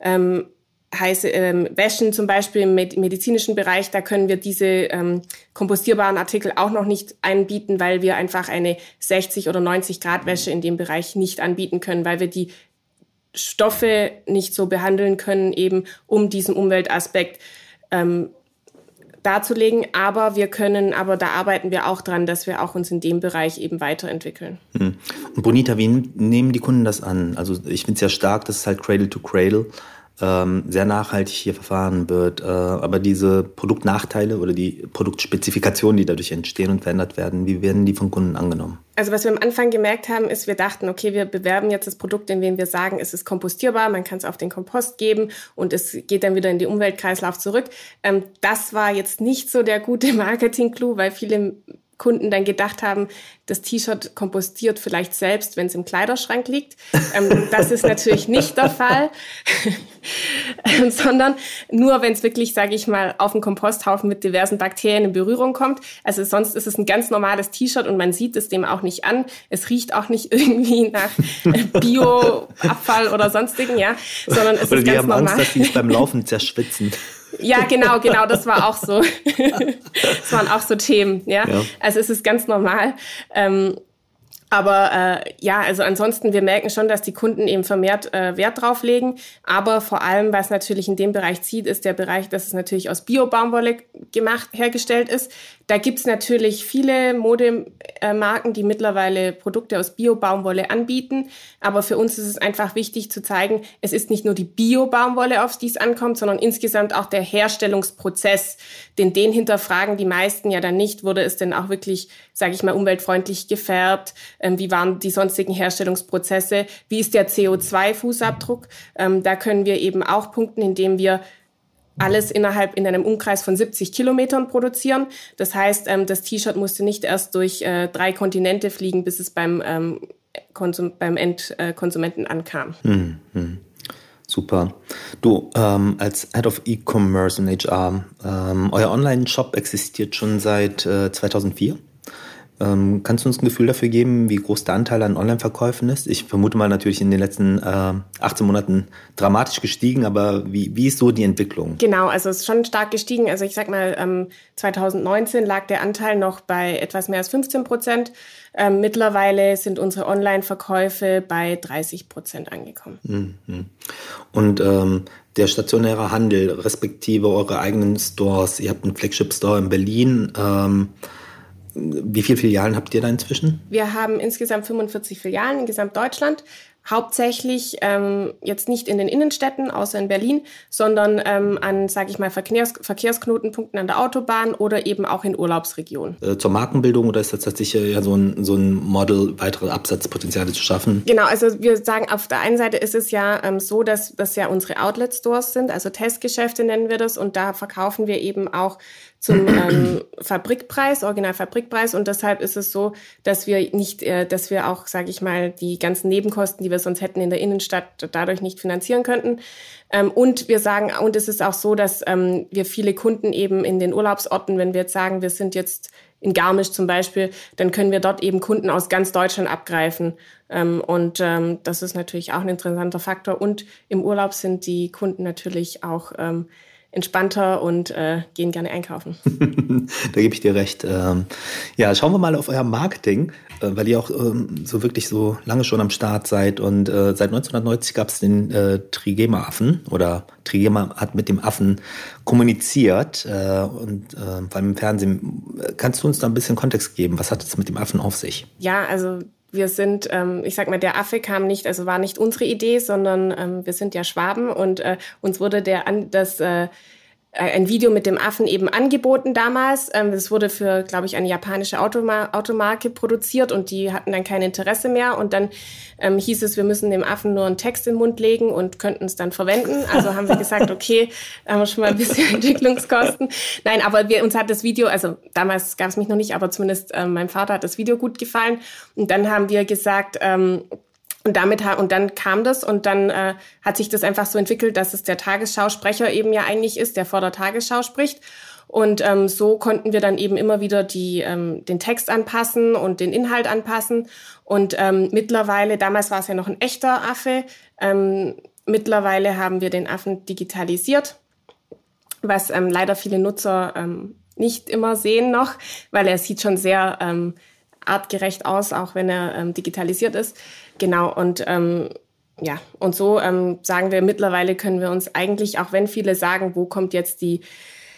ähm, heiße ähm, Wäschen zum Beispiel im medizinischen Bereich, da können wir diese ähm, kompostierbaren Artikel auch noch nicht anbieten, weil wir einfach eine 60 oder 90 Grad Wäsche in dem Bereich nicht anbieten können, weil wir die Stoffe nicht so behandeln können, eben um diesen Umweltaspekt ähm, darzulegen. Aber wir können, aber da arbeiten wir auch dran, dass wir auch uns in dem Bereich eben weiterentwickeln. Hm. Und Bonita, wie nehmen die Kunden das an? Also ich finde es ja stark, das ist halt Cradle to Cradle ähm, sehr nachhaltig hier verfahren wird. Äh, aber diese Produktnachteile oder die Produktspezifikationen, die dadurch entstehen und verändert werden, wie werden die von Kunden angenommen? Also was wir am Anfang gemerkt haben, ist, wir dachten, okay, wir bewerben jetzt das Produkt, indem wir sagen, es ist kompostierbar, man kann es auf den Kompost geben und es geht dann wieder in die Umweltkreislauf zurück. Ähm, das war jetzt nicht so der gute [LAUGHS] Marketing-Clou, weil viele Kunden dann gedacht haben, das T-Shirt kompostiert vielleicht selbst, wenn es im Kleiderschrank liegt. Ähm, das ist natürlich nicht der Fall, [LAUGHS] sondern nur, wenn es wirklich, sage ich mal, auf dem Komposthaufen mit diversen Bakterien in Berührung kommt. Also sonst ist es ein ganz normales T-Shirt und man sieht es dem auch nicht an. Es riecht auch nicht [LAUGHS] irgendwie nach Bioabfall oder sonstigen, ja, sondern es oder ist ganz normal. Angst, dass sie es beim [LAUGHS] Laufen zerschwitzen. Ja, genau, genau, das war auch so. [LAUGHS] das waren auch so Themen, ja. ja. Also es ist ganz normal. Ähm, aber äh, ja, also ansonsten, wir merken schon, dass die Kunden eben vermehrt äh, Wert drauf legen. Aber vor allem, was natürlich in dem Bereich zieht, ist der Bereich, dass es natürlich aus Bio-Baumwolle gemacht, hergestellt ist. Da gibt's natürlich viele Modemarken, die mittlerweile Produkte aus Bio-Baumwolle anbieten. Aber für uns ist es einfach wichtig zu zeigen, es ist nicht nur die Bio-Baumwolle, auf die es ankommt, sondern insgesamt auch der Herstellungsprozess. Denn den hinterfragen die meisten ja dann nicht. Wurde es denn auch wirklich, sage ich mal, umweltfreundlich gefärbt? Ähm, wie waren die sonstigen Herstellungsprozesse? Wie ist der CO2-Fußabdruck? Ähm, da können wir eben auch punkten, indem wir alles innerhalb in einem Umkreis von 70 Kilometern produzieren. Das heißt, ähm, das T-Shirt musste nicht erst durch äh, drei Kontinente fliegen, bis es beim, ähm, Konsum beim Endkonsumenten ankam. Hm, hm. Super. Du, ähm, als Head of E-Commerce und HR, ähm, euer Online-Shop existiert schon seit äh, 2004. Ähm, kannst du uns ein Gefühl dafür geben, wie groß der Anteil an Online-Verkäufen ist? Ich vermute mal natürlich in den letzten äh, 18 Monaten dramatisch gestiegen, aber wie, wie ist so die Entwicklung? Genau, also es ist schon stark gestiegen. Also ich sag mal, ähm, 2019 lag der Anteil noch bei etwas mehr als 15 Prozent. Ähm, mittlerweile sind unsere Online-Verkäufe bei 30 Prozent angekommen. Mhm. Und ähm, der stationäre Handel, respektive eure eigenen Stores, ihr habt einen Flagship-Store in Berlin. Ähm, wie viele Filialen habt ihr da inzwischen? Wir haben insgesamt 45 Filialen in Gesamtdeutschland. Hauptsächlich ähm, jetzt nicht in den Innenstädten, außer in Berlin, sondern ähm, an, sage ich mal, Verkehrs Verkehrsknotenpunkten an der Autobahn oder eben auch in Urlaubsregionen. Äh, zur Markenbildung oder ist das tatsächlich ja so ein, so ein Model, weitere Absatzpotenziale zu schaffen? Genau, also wir sagen, auf der einen Seite ist es ja ähm, so, dass das ja unsere Outlet-Stores sind, also Testgeschäfte nennen wir das und da verkaufen wir eben auch zum ähm, Fabrikpreis, Originalfabrikpreis. Und deshalb ist es so, dass wir nicht, äh, dass wir auch, sage ich mal, die ganzen Nebenkosten, die wir sonst hätten in der Innenstadt, dadurch nicht finanzieren könnten. Ähm, und wir sagen, und es ist auch so, dass ähm, wir viele Kunden eben in den Urlaubsorten, wenn wir jetzt sagen, wir sind jetzt in Garmisch zum Beispiel, dann können wir dort eben Kunden aus ganz Deutschland abgreifen. Ähm, und ähm, das ist natürlich auch ein interessanter Faktor. Und im Urlaub sind die Kunden natürlich auch ähm, entspannter und äh, gehen gerne einkaufen. [LAUGHS] da gebe ich dir recht. Ähm, ja, schauen wir mal auf euer Marketing, äh, weil ihr auch ähm, so wirklich so lange schon am Start seid. Und äh, seit 1990 gab es den äh, Trigema-Affen oder Trigema hat mit dem Affen kommuniziert äh, und äh, vor allem im Fernsehen. Kannst du uns da ein bisschen Kontext geben? Was hat es mit dem Affen auf sich? Ja, also wir sind, ähm, ich sag mal, der Affe kam nicht, also war nicht unsere Idee, sondern ähm, wir sind ja Schwaben und äh, uns wurde der an das äh, ein Video mit dem Affen eben angeboten damals. Ähm, das wurde für, glaube ich, eine japanische Automa Automarke produziert und die hatten dann kein Interesse mehr. Und dann ähm, hieß es, wir müssen dem Affen nur einen Text in den Mund legen und könnten es dann verwenden. Also haben wir gesagt, [LAUGHS] okay, haben wir schon mal ein bisschen Entwicklungskosten. Nein, aber wir, uns hat das Video, also damals gab es mich noch nicht, aber zumindest ähm, meinem Vater hat das Video gut gefallen. Und dann haben wir gesagt, ähm, und damit und dann kam das und dann äh, hat sich das einfach so entwickelt, dass es der Tagesschausprecher eben ja eigentlich ist, der vor der Tagesschau spricht. Und ähm, so konnten wir dann eben immer wieder die, ähm, den Text anpassen und den Inhalt anpassen. Und ähm, mittlerweile, damals war es ja noch ein echter Affe, ähm, mittlerweile haben wir den Affen digitalisiert, was ähm, leider viele Nutzer ähm, nicht immer sehen noch, weil er sieht schon sehr ähm, artgerecht aus, auch wenn er ähm, digitalisiert ist. Genau, und ähm, ja, und so ähm, sagen wir mittlerweile können wir uns eigentlich, auch wenn viele sagen, wo kommt jetzt die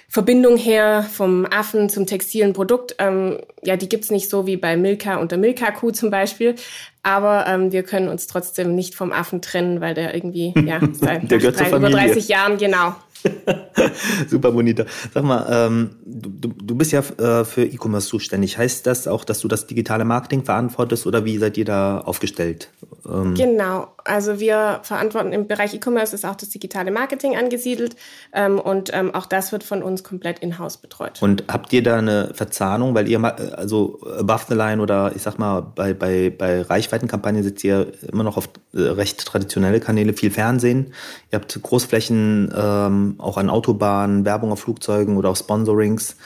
Verbindung her vom Affen zum textilen Produkt, ähm, ja, die gibt's nicht so wie bei Milka und der Milka-Kuh zum Beispiel. Aber ähm, wir können uns trotzdem nicht vom Affen trennen, weil der irgendwie, ja, [LAUGHS] seit über 30 Jahren, genau, [LAUGHS] Super bonita. Sag mal, ähm, du, du bist ja äh, für E-Commerce zuständig. Heißt das auch, dass du das digitale Marketing verantwortest oder wie seid ihr da aufgestellt? Ähm genau, also wir verantworten im Bereich E-Commerce ist auch das digitale Marketing angesiedelt ähm, und ähm, auch das wird von uns komplett in-house betreut. Und habt ihr da eine Verzahnung, weil ihr also above the line oder ich sag mal bei, bei, bei Reichweitenkampagnen sitzt ihr immer noch auf äh, recht traditionelle Kanäle, viel Fernsehen. Ihr habt Großflächen ähm, auch an Autobahnen, Werbung auf Flugzeugen oder auf Sponsorings.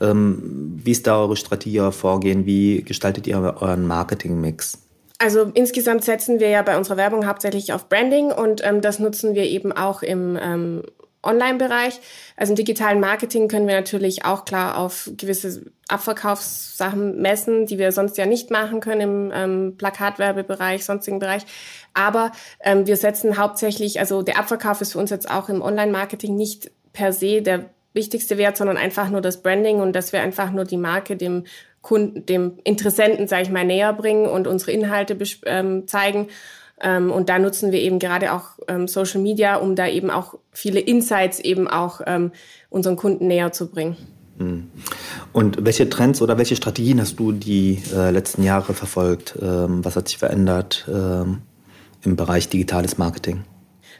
Ähm, wie ist da eure Strategie, euer Vorgehen? Wie gestaltet ihr euren Marketingmix? Also insgesamt setzen wir ja bei unserer Werbung hauptsächlich auf Branding und ähm, das nutzen wir eben auch im ähm, Online-Bereich. Also im digitalen Marketing können wir natürlich auch klar auf gewisse Abverkaufssachen messen, die wir sonst ja nicht machen können im ähm, Plakatwerbebereich, sonstigen Bereich. Aber ähm, wir setzen hauptsächlich, also der Abverkauf ist für uns jetzt auch im Online-Marketing nicht per se der wichtigste Wert, sondern einfach nur das Branding und dass wir einfach nur die Marke dem Kunden, dem Interessenten, sage ich mal, näher bringen und unsere Inhalte ähm, zeigen ähm, und da nutzen wir eben gerade auch ähm, Social Media, um da eben auch viele Insights eben auch ähm, unseren Kunden näher zu bringen. Hm. Und welche Trends oder welche Strategien hast du die äh, letzten Jahre verfolgt? Ähm, was hat sich verändert ähm, im Bereich digitales Marketing?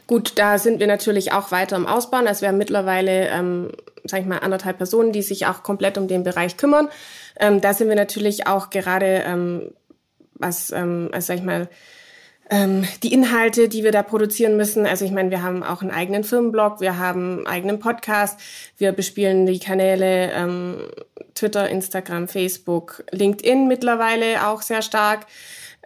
Gut, da sind wir natürlich auch weiter im Ausbauen. Also wir haben mittlerweile, ähm, sage ich mal, anderthalb Personen, die sich auch komplett um den Bereich kümmern. Ähm, da sind wir natürlich auch gerade, ähm, was, ähm, also sag ich mal, ähm, die Inhalte, die wir da produzieren müssen. Also ich meine, wir haben auch einen eigenen Firmenblog, wir haben einen eigenen Podcast, wir bespielen die Kanäle ähm, Twitter, Instagram, Facebook, LinkedIn mittlerweile auch sehr stark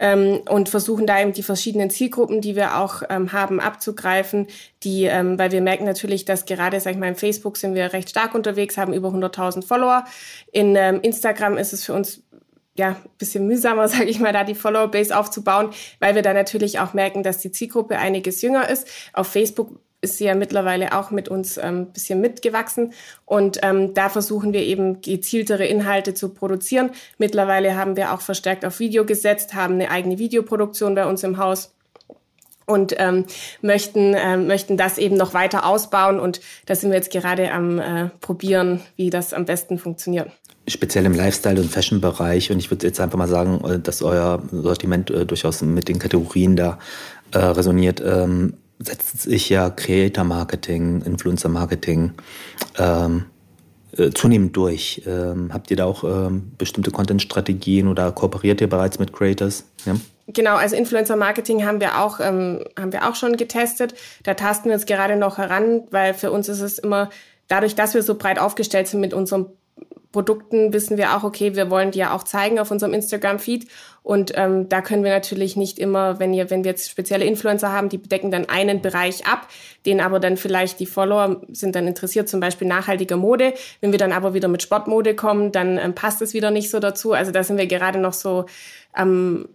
ähm, und versuchen da eben die verschiedenen Zielgruppen, die wir auch ähm, haben, abzugreifen, die, ähm, weil wir merken natürlich, dass gerade, sag ich mal, im Facebook sind wir recht stark unterwegs, haben über 100.000 Follower. In ähm, Instagram ist es für uns ja, bisschen mühsamer, [LAUGHS] sage ich mal, da die Follower-Base aufzubauen, weil wir da natürlich auch merken, dass die Zielgruppe einiges jünger ist. Auf Facebook ist sie ja mittlerweile auch mit uns ein ähm, bisschen mitgewachsen. Und ähm, da versuchen wir eben gezieltere Inhalte zu produzieren. Mittlerweile haben wir auch verstärkt auf Video gesetzt, haben eine eigene Videoproduktion bei uns im Haus und ähm, möchten, äh, möchten das eben noch weiter ausbauen. Und da sind wir jetzt gerade am äh, probieren, wie das am besten funktioniert. Speziell im Lifestyle- und Fashion-Bereich. Und ich würde jetzt einfach mal sagen, äh, dass euer Sortiment äh, durchaus mit den Kategorien da äh, resoniert. Ähm, setzt sich ja Creator Marketing, Influencer Marketing ähm, äh, zunehmend durch. Ähm, habt ihr da auch ähm, bestimmte Content-Strategien oder kooperiert ihr bereits mit Creators? Ja? Genau, also Influencer Marketing haben wir auch ähm, haben wir auch schon getestet. Da tasten wir uns gerade noch heran, weil für uns ist es immer dadurch, dass wir so breit aufgestellt sind mit unserem Produkten wissen wir auch, okay, wir wollen die ja auch zeigen auf unserem Instagram-Feed. Und ähm, da können wir natürlich nicht immer, wenn ihr, wenn wir jetzt spezielle Influencer haben, die bedecken dann einen Bereich ab, den aber dann vielleicht die Follower sind dann interessiert, zum Beispiel nachhaltiger Mode. Wenn wir dann aber wieder mit Sportmode kommen, dann ähm, passt es wieder nicht so dazu. Also da sind wir gerade noch so ähm,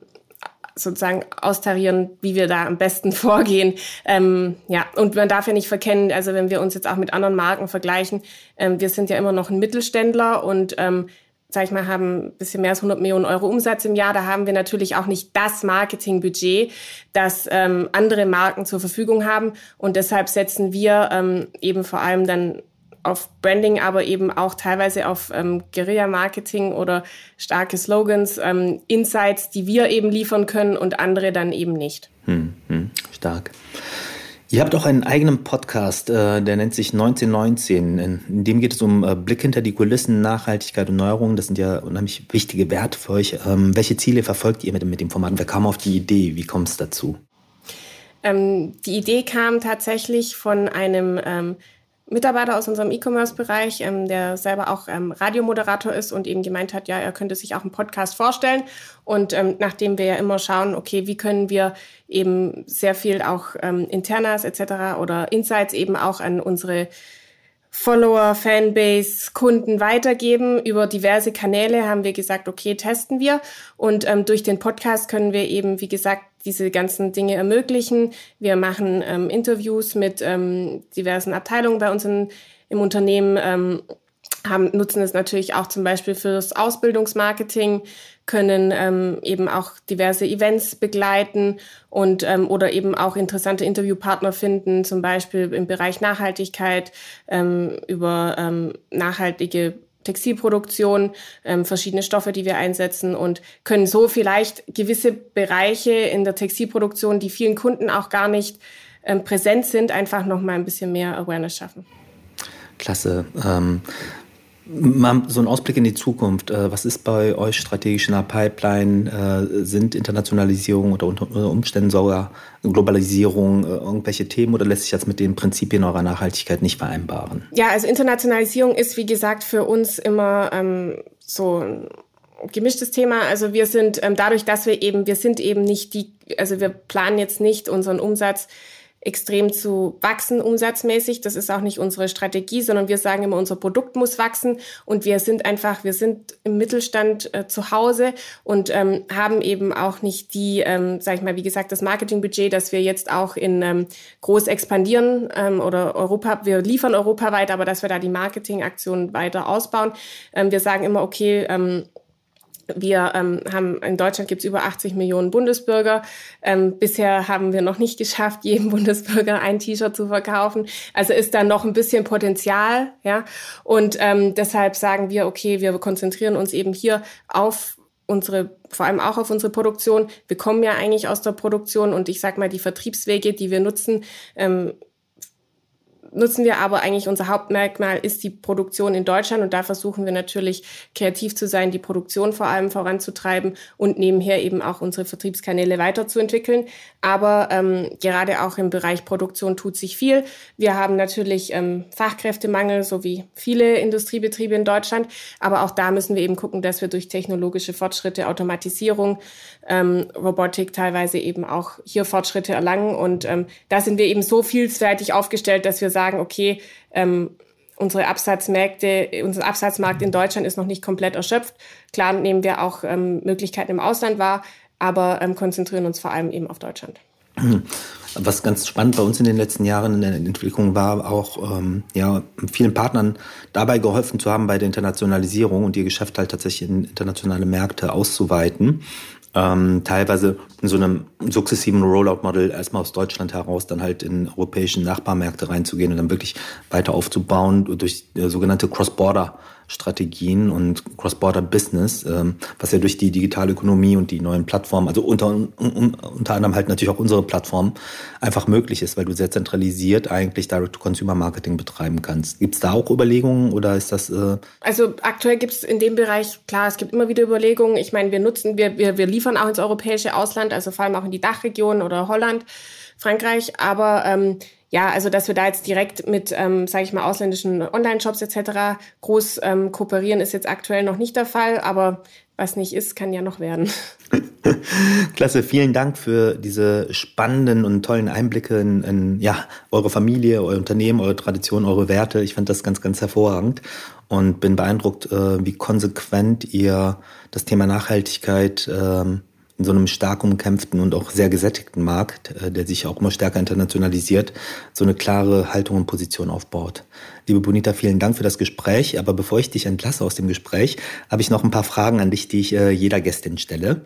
sozusagen austarieren, wie wir da am besten [LAUGHS] vorgehen. Ähm, ja, und man darf ja nicht verkennen, also wenn wir uns jetzt auch mit anderen Marken vergleichen, ähm, wir sind ja immer noch ein Mittelständler und ähm, sag ich mal, haben ein bisschen mehr als 100 Millionen Euro Umsatz im Jahr. Da haben wir natürlich auch nicht das Marketingbudget, das ähm, andere Marken zur Verfügung haben. Und deshalb setzen wir ähm, eben vor allem dann auf Branding, aber eben auch teilweise auf ähm, Guerilla-Marketing oder starke Slogans, ähm, Insights, die wir eben liefern können und andere dann eben nicht. Hm, hm, stark. Ihr habt auch einen eigenen Podcast, äh, der nennt sich 1919. In, dem geht es um äh, Blick hinter die Kulissen, Nachhaltigkeit und Neuerung. Das sind ja unheimlich wichtige Werte für euch. Ähm, welche Ziele verfolgt ihr mit dem Format? Wer kam auf die Idee? Wie kommt es dazu? Ähm, die Idee kam tatsächlich von einem ähm, Mitarbeiter aus unserem E-Commerce-Bereich, ähm, der selber auch ähm, Radiomoderator ist und eben gemeint hat, ja, er könnte sich auch einen Podcast vorstellen. Und ähm, nachdem wir ja immer schauen, okay, wie können wir eben sehr viel auch ähm, Internas etc. oder Insights eben auch an unsere Follower, Fanbase, Kunden weitergeben. Über diverse Kanäle haben wir gesagt, okay, testen wir. Und ähm, durch den Podcast können wir eben, wie gesagt, diese ganzen Dinge ermöglichen. Wir machen ähm, Interviews mit ähm, diversen Abteilungen bei uns in, im Unternehmen, ähm, haben, nutzen es natürlich auch zum Beispiel fürs Ausbildungsmarketing, können ähm, eben auch diverse Events begleiten und ähm, oder eben auch interessante Interviewpartner finden, zum Beispiel im Bereich Nachhaltigkeit, ähm, über ähm, nachhaltige Textilproduktion, ähm, verschiedene Stoffe, die wir einsetzen und können so vielleicht gewisse Bereiche in der Textilproduktion, die vielen Kunden auch gar nicht ähm, präsent sind, einfach noch mal ein bisschen mehr Awareness schaffen. Klasse. Ähm, Mal so ein Ausblick in die Zukunft. Äh, was ist bei euch strategisch in der Pipeline? Äh, sind Internationalisierung oder unter Umständen sogar Globalisierung äh, irgendwelche Themen oder lässt sich das mit den Prinzipien eurer Nachhaltigkeit nicht vereinbaren? Ja, also Internationalisierung ist, wie gesagt, für uns immer ähm, so gemischtes Thema. Also wir sind ähm, dadurch, dass wir eben, wir sind eben nicht die, also wir planen jetzt nicht unseren Umsatz extrem zu wachsen umsatzmäßig. Das ist auch nicht unsere Strategie, sondern wir sagen immer, unser Produkt muss wachsen und wir sind einfach, wir sind im Mittelstand äh, zu Hause und ähm, haben eben auch nicht die, ähm, sag ich mal, wie gesagt, das Marketingbudget, dass wir jetzt auch in ähm, groß expandieren ähm, oder Europa, wir liefern europaweit, aber dass wir da die Marketingaktionen weiter ausbauen. Ähm, wir sagen immer, okay, ähm, wir ähm, haben in Deutschland gibt es über 80 Millionen Bundesbürger. Ähm, bisher haben wir noch nicht geschafft, [LAUGHS] jedem Bundesbürger ein T-Shirt zu verkaufen. Also ist da noch ein bisschen Potenzial, ja. Und ähm, deshalb sagen wir, okay, wir konzentrieren uns eben hier auf unsere, vor allem auch auf unsere Produktion. Wir kommen ja eigentlich aus der Produktion und ich sag mal, die Vertriebswege, die wir nutzen, ähm, nutzen wir aber eigentlich unser Hauptmerkmal ist die Produktion in Deutschland und da versuchen wir natürlich kreativ zu sein, die Produktion vor allem voranzutreiben und nebenher eben auch unsere Vertriebskanäle weiterzuentwickeln. Aber ähm, gerade auch im Bereich Produktion tut sich viel. Wir haben natürlich ähm, Fachkräftemangel, so wie viele Industriebetriebe in Deutschland. Aber auch da müssen wir eben gucken, dass wir durch technologische Fortschritte, Automatisierung, ähm, Robotik teilweise eben auch hier Fortschritte erlangen. Und ähm, da sind wir eben so vielseitig aufgestellt, dass wir sagen, okay, ähm, unsere Absatzmärkte, unser Absatzmarkt in Deutschland ist noch nicht komplett erschöpft. Klar nehmen wir auch ähm, Möglichkeiten im Ausland wahr, aber ähm, konzentrieren uns vor allem eben auf Deutschland. Was ganz spannend bei uns in den letzten Jahren in der Entwicklung war, auch ähm, ja, vielen Partnern dabei geholfen zu haben bei der Internationalisierung und ihr Geschäft halt tatsächlich in internationale Märkte auszuweiten ähm, teilweise in so einem sukzessiven Rollout-Model erstmal aus Deutschland heraus dann halt in europäischen Nachbarmärkte reinzugehen und dann wirklich weiter aufzubauen durch äh, sogenannte Cross-Border- Strategien und Cross-Border-Business, ähm, was ja durch die digitale Ökonomie und die neuen Plattformen, also unter, un, unter anderem halt natürlich auch unsere Plattform, einfach möglich ist, weil du sehr zentralisiert eigentlich Direct-to-Consumer-Marketing betreiben kannst. Gibt es da auch Überlegungen oder ist das... Äh also aktuell gibt es in dem Bereich, klar, es gibt immer wieder Überlegungen. Ich meine, wir nutzen, wir, wir, wir liefern auch ins europäische Ausland, also vor allem auch in die Dachregion oder Holland, Frankreich, aber ähm, ja, also dass wir da jetzt direkt mit, ähm, sage ich mal, ausländischen Online-Shops etc. groß ähm, kooperieren, ist jetzt aktuell noch nicht der Fall, aber was nicht ist, kann ja noch werden. [LAUGHS] Klasse, vielen Dank für diese spannenden und tollen Einblicke in, in ja, eure Familie, euer Unternehmen, eure Tradition, eure Werte. Ich fand das ganz, ganz hervorragend und bin beeindruckt, äh, wie konsequent ihr das Thema Nachhaltigkeit ähm, in so einem stark umkämpften und auch sehr gesättigten Markt, äh, der sich auch immer stärker internationalisiert, so eine klare Haltung und Position aufbaut. Liebe Bonita, vielen Dank für das Gespräch. Aber bevor ich dich entlasse aus dem Gespräch, habe ich noch ein paar Fragen an dich, die ich äh, jeder Gästin stelle.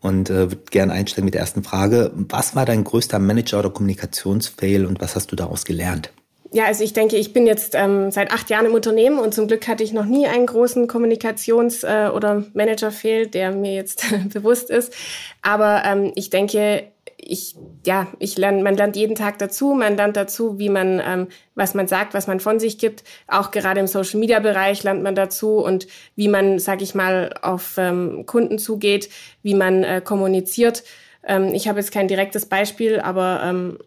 Und äh, würde gerne einsteigen mit der ersten Frage. Was war dein größter Manager- oder Kommunikationsfail und was hast du daraus gelernt? Ja, also ich denke, ich bin jetzt ähm, seit acht Jahren im Unternehmen und zum Glück hatte ich noch nie einen großen Kommunikations- äh, oder Manager-Fail, der mir jetzt [LAUGHS] bewusst ist. Aber ähm, ich denke, ich, ja, ich lerne, man lernt jeden Tag dazu, man lernt dazu, wie man, ähm, was man sagt, was man von sich gibt. Auch gerade im Social Media Bereich lernt man dazu und wie man, sag ich mal, auf ähm, Kunden zugeht, wie man äh, kommuniziert. Ähm, ich habe jetzt kein direktes Beispiel, aber ähm,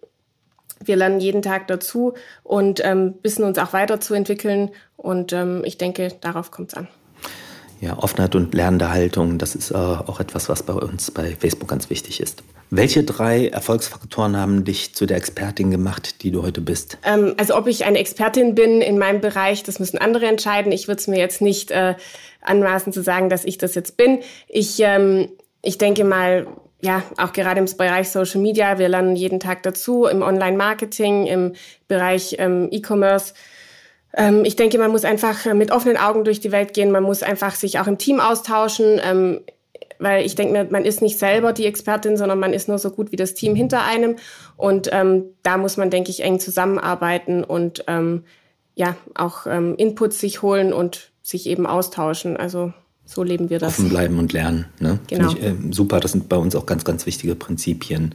wir lernen jeden Tag dazu und ähm, wissen uns auch weiterzuentwickeln. Und ähm, ich denke, darauf kommt es an. Ja, Offenheit und lernende Haltung, das ist äh, auch etwas, was bei uns bei Facebook ganz wichtig ist. Welche drei Erfolgsfaktoren haben dich zu der Expertin gemacht, die du heute bist? Ähm, also ob ich eine Expertin bin in meinem Bereich, das müssen andere entscheiden. Ich würde es mir jetzt nicht äh, anmaßen zu sagen, dass ich das jetzt bin. Ich, ähm, ich denke mal, ja, auch gerade im Bereich Social Media, wir lernen jeden Tag dazu, im Online-Marketing, im Bereich ähm, E-Commerce. Ähm, ich denke, man muss einfach mit offenen Augen durch die Welt gehen, man muss einfach sich auch im Team austauschen, ähm, weil ich denke mir, man ist nicht selber die Expertin, sondern man ist nur so gut wie das Team hinter einem. Und ähm, da muss man, denke ich, eng zusammenarbeiten und ähm, ja, auch ähm, Inputs sich holen und sich eben austauschen. Also so leben wir das. Offen bleiben und lernen. Ne? Genau. Ich, äh, super, das sind bei uns auch ganz, ganz wichtige Prinzipien.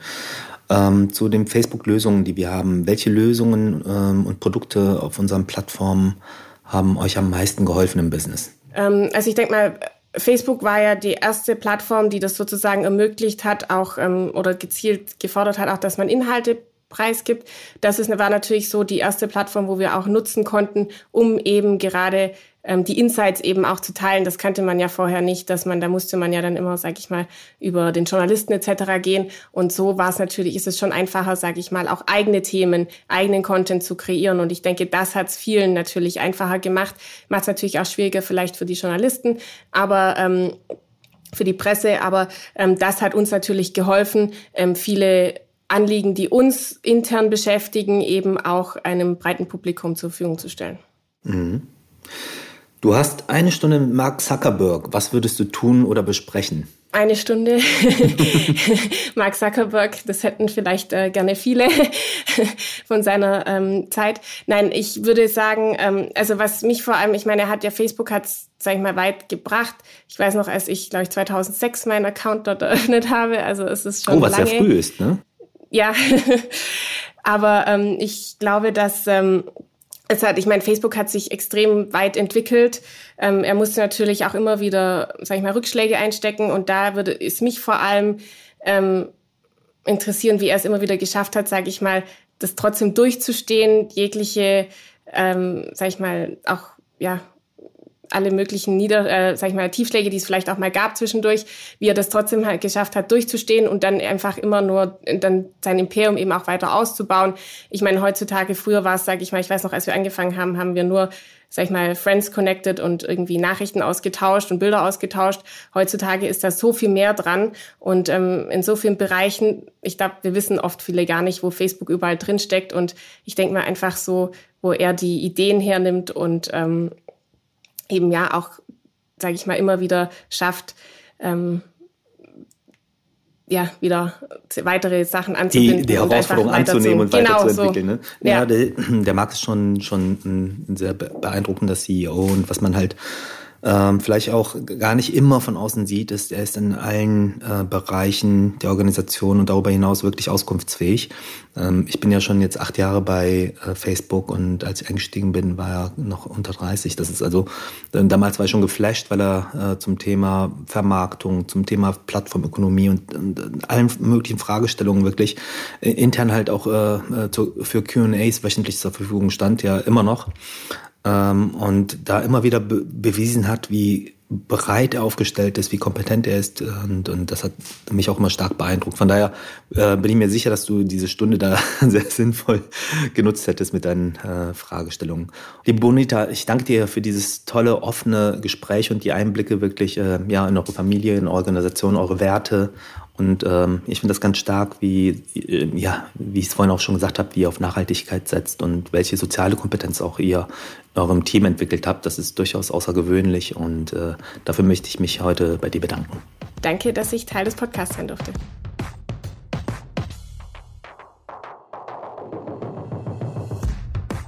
Ähm, zu den Facebook-Lösungen, die wir haben. Welche Lösungen ähm, und Produkte auf unseren Plattformen haben euch am meisten geholfen im Business? Ähm, also ich denke mal, Facebook war ja die erste Plattform, die das sozusagen ermöglicht hat, auch ähm, oder gezielt gefordert hat, auch dass man Inhalte preisgibt. Das ist, war natürlich so die erste Plattform, wo wir auch nutzen konnten, um eben gerade ähm, die Insights eben auch zu teilen. Das kannte man ja vorher nicht, dass man, da musste man ja dann immer, sag ich mal, über den Journalisten etc. gehen. Und so war es natürlich, ist es schon einfacher, sag ich mal, auch eigene Themen, eigenen Content zu kreieren. Und ich denke, das hat es vielen natürlich einfacher gemacht. Macht es natürlich auch schwieriger vielleicht für die Journalisten, aber ähm, für die Presse. Aber ähm, das hat uns natürlich geholfen, ähm, viele Anliegen, die uns intern beschäftigen, eben auch einem breiten Publikum zur Verfügung zu stellen. Mhm. Du hast eine Stunde mit Mark Zuckerberg. Was würdest du tun oder besprechen? Eine Stunde. [LAUGHS] Mark Zuckerberg, das hätten vielleicht äh, gerne viele [LAUGHS] von seiner ähm, Zeit. Nein, ich würde sagen, ähm, also was mich vor allem, ich meine, er hat ja Facebook hat sag ich mal, weit gebracht. Ich weiß noch, als ich, glaube ich, 2006 meinen Account dort [LAUGHS] eröffnet habe, also es ist schon Oh, was lange. sehr früh ist, ne? Ja, Aber ähm, ich glaube, dass ähm, es hat, ich meine, Facebook hat sich extrem weit entwickelt. Ähm, er musste natürlich auch immer wieder, sag ich mal, Rückschläge einstecken. Und da würde es mich vor allem ähm, interessieren, wie er es immer wieder geschafft hat, sage ich mal, das trotzdem durchzustehen, jegliche, ähm, sag ich mal, auch ja alle möglichen Nieder, äh, sag ich mal, Tiefschläge, die es vielleicht auch mal gab zwischendurch, wie er das trotzdem halt geschafft hat, durchzustehen und dann einfach immer nur dann sein Imperium eben auch weiter auszubauen. Ich meine, heutzutage, früher war es, sage ich mal, ich weiß noch, als wir angefangen haben, haben wir nur sag ich mal, Friends connected und irgendwie Nachrichten ausgetauscht und Bilder ausgetauscht. Heutzutage ist da so viel mehr dran und ähm, in so vielen Bereichen, ich glaube, wir wissen oft viele gar nicht, wo Facebook überall drin steckt und ich denke mal einfach so, wo er die Ideen hernimmt und ähm, eben ja auch, sage ich mal, immer wieder schafft, ähm, ja, wieder weitere Sachen anzubinden. Die, die Herausforderung anzunehmen und genau, weiterzuentwickeln. So. Ne? Ja, ja der, der Marc ist schon, schon ein sehr beeindruckender CEO und was man halt ähm, vielleicht auch gar nicht immer von außen sieht, ist, er ist in allen äh, Bereichen der Organisation und darüber hinaus wirklich auskunftsfähig. Ähm, ich bin ja schon jetzt acht Jahre bei äh, Facebook und als ich eingestiegen bin, war er noch unter 30. Das ist also, äh, damals war ich schon geflasht, weil er äh, zum Thema Vermarktung, zum Thema Plattformökonomie und, und allen möglichen Fragestellungen wirklich äh, intern halt auch äh, zu, für Q&As wöchentlich zur Verfügung stand, ja immer noch ähm, und da immer wieder be bewiesen hat, wie breit er aufgestellt ist, wie kompetent er ist und, und das hat mich auch immer stark beeindruckt. Von daher äh, bin ich mir sicher, dass du diese Stunde da [LAUGHS] sehr sinnvoll genutzt hättest mit deinen äh, Fragestellungen. Liebe Bonita, ich danke dir für dieses tolle, offene Gespräch und die Einblicke wirklich äh, ja, in eure Familie, in eure Organisation, eure Werte und ähm, ich finde das ganz stark, wie, äh, ja, wie ich es vorhin auch schon gesagt habe, wie ihr auf Nachhaltigkeit setzt und welche soziale Kompetenz auch ihr in eurem Team entwickelt habt. Das ist durchaus außergewöhnlich und äh, dafür möchte ich mich heute bei dir bedanken. Danke, dass ich Teil des Podcasts sein durfte.